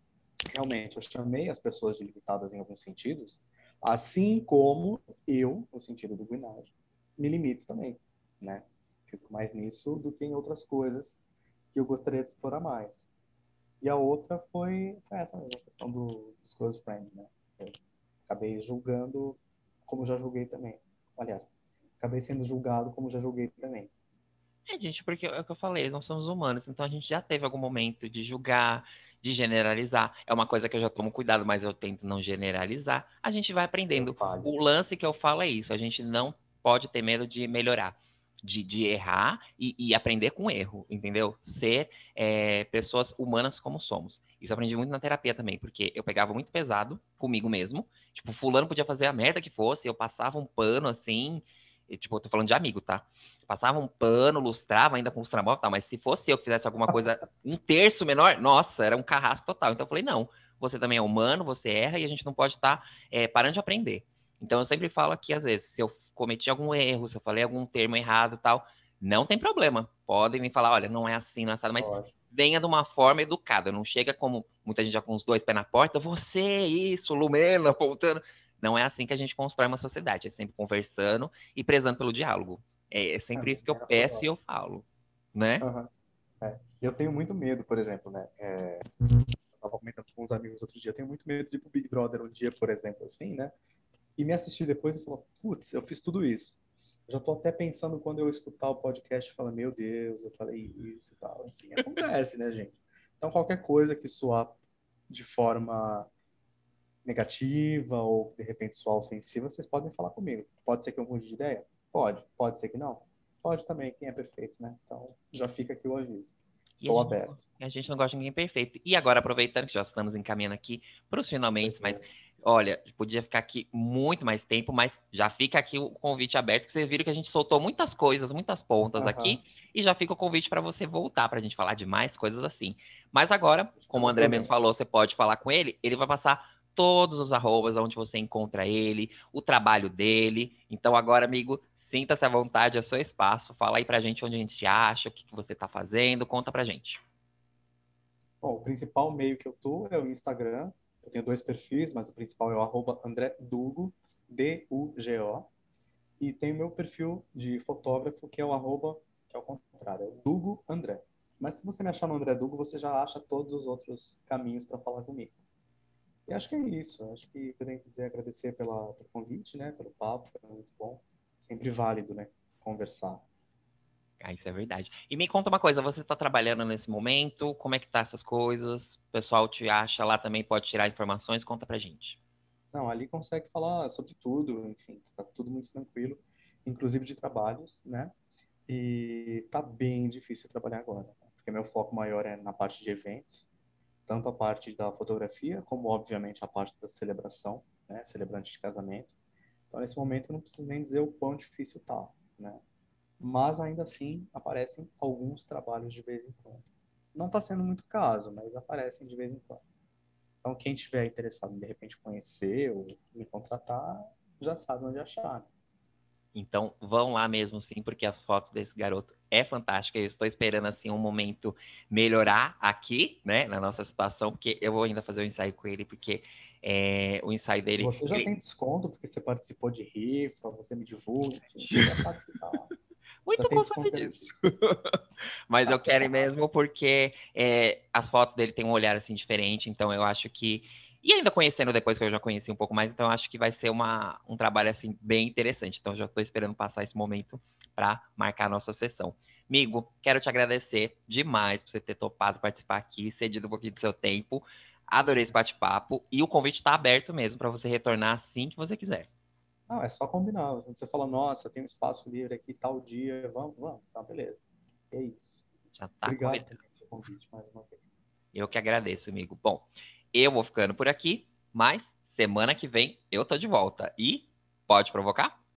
Realmente, eu chamei as pessoas de limitadas em alguns sentidos, assim como eu, no sentido do Guinage, me limito também, né? Fico mais nisso do que em outras coisas que eu gostaria de explorar mais. E a outra foi, essa mesma questão do, dos close friends, né? Eu acabei julgando como já julguei também. Aliás, acabei sendo julgado como já julguei também. É, gente, porque é o que eu falei, nós somos humanos, então a gente já teve algum momento de julgar, de generalizar. É uma coisa que eu já tomo cuidado, mas eu tento não generalizar. A gente vai aprendendo. O lance que eu falo é isso, a gente não pode ter medo de melhorar de, de errar e, e, aprender com erro, entendeu? Ser é, pessoas humanas como somos. Isso eu aprendi muito na terapia também, porque eu pegava muito pesado comigo mesmo. Tipo, fulano podia fazer a merda que fosse, eu passava um pano assim. E, tipo, eu tô falando de amigo, tá? Passava um pano, lustrava ainda com os tramóveis, tá? Mas se fosse eu que fizesse alguma coisa um terço menor, nossa, era um carrasco total. Então eu falei, não, você também é humano, você erra e a gente não pode estar tá, é, parando de aprender. Então eu sempre falo aqui, às vezes, se eu cometi algum erro, se eu falei algum termo errado tal, não tem problema. Podem me falar, olha, não é assim, não é assim, mas venha de uma forma educada. Não chega como muita gente já com os dois pés na porta, você, isso, Lumena, apontando. Não é assim que a gente constrói uma sociedade. É sempre conversando e prezando pelo diálogo. É, é sempre é, isso que eu peço e eu falo, né? Uhum. É. Eu tenho muito medo, por exemplo, né? É... Eu tava comentando com uns amigos outro dia, eu tenho muito medo de ir pro Big Brother um dia, por exemplo, assim, né? e me assistir depois e falou, putz, eu fiz tudo isso. Eu já tô até pensando quando eu escutar o podcast e falar, meu Deus, eu falei isso e tal. Enfim, acontece, né, gente? Então, qualquer coisa que soar de forma negativa ou de repente soar ofensiva, vocês podem falar comigo. Pode ser que eu mude de ideia? Pode. Pode ser que não? Pode também, quem é perfeito, né? Então, já fica aqui o aviso. Estou a aberto. a gente não gosta de ninguém perfeito. E agora, aproveitando que já estamos encaminhando aqui para os finalmente, mas Olha, podia ficar aqui muito mais tempo, mas já fica aqui o convite aberto, que vocês viram que a gente soltou muitas coisas, muitas pontas uhum. aqui, e já fica o convite para você voltar para a gente falar de mais coisas assim. Mas agora, como o André mesmo falou, você pode falar com ele, ele vai passar todos os arrobas onde você encontra ele, o trabalho dele. Então agora, amigo, sinta-se à vontade, é seu espaço. Fala aí pra gente onde a gente acha, o que, que você está fazendo, conta pra gente. Bom, o principal meio que eu tô é o Instagram, eu tenho dois perfis, mas o principal é o arroba André Dugo, D-U-G-O. E tem o meu perfil de fotógrafo, que é o arroba, que é o contrário, é o Dugo André. Mas se você me achar no André Dugo, você já acha todos os outros caminhos para falar comigo. E acho que é isso. Acho que que dizer agradecer pela, pelo convite, né? Pelo papo, foi muito bom. Sempre válido, né? Conversar. Ah, isso é verdade. E me conta uma coisa, você está trabalhando nesse momento? Como é que tá essas coisas? O pessoal te acha lá também, pode tirar informações? Conta pra gente. Não, ali consegue falar sobre tudo, enfim, tá tudo muito tranquilo, inclusive de trabalhos, né? E tá bem difícil trabalhar agora, né? porque meu foco maior é na parte de eventos, tanto a parte da fotografia, como obviamente a parte da celebração, né? Celebrante de casamento. Então, nesse momento, eu não preciso nem dizer o quão difícil tá, né? Mas ainda assim, aparecem alguns trabalhos de vez em quando. Não está sendo muito caso, mas aparecem de vez em quando. Então, quem tiver interessado em de repente conhecer ou me contratar, já sabe onde achar. Então, vão lá mesmo, sim, porque as fotos desse garoto é fantástica. Eu estou esperando, assim, um momento melhorar aqui, né, na nossa situação, porque eu vou ainda fazer um ensaio com ele, porque é, o ensaio dele... Você já ele... tem desconto, porque você participou de rifa, você me divulga, você já sabe que tá lá. Muito gosto disso. Mas eu quero mesmo porque é, as fotos dele têm um olhar, assim, diferente, então eu acho que e ainda conhecendo depois que eu já conheci um pouco mais, então acho que vai ser uma, um trabalho assim bem interessante. Então já estou esperando passar esse momento para marcar a nossa sessão. Amigo, quero te agradecer demais por você ter topado participar aqui, cedido um pouquinho do seu tempo. Adorei esse bate-papo e o convite está aberto mesmo para você retornar assim que você quiser. Não, é só combinar. Você fala, nossa, tem um espaço livre aqui tal dia, vamos, vamos, tá, beleza. É isso. Já tá Obrigado pelo convite mais uma vez. Eu que agradeço, amigo. Bom, eu vou ficando por aqui, mas semana que vem eu tô de volta. E pode provocar?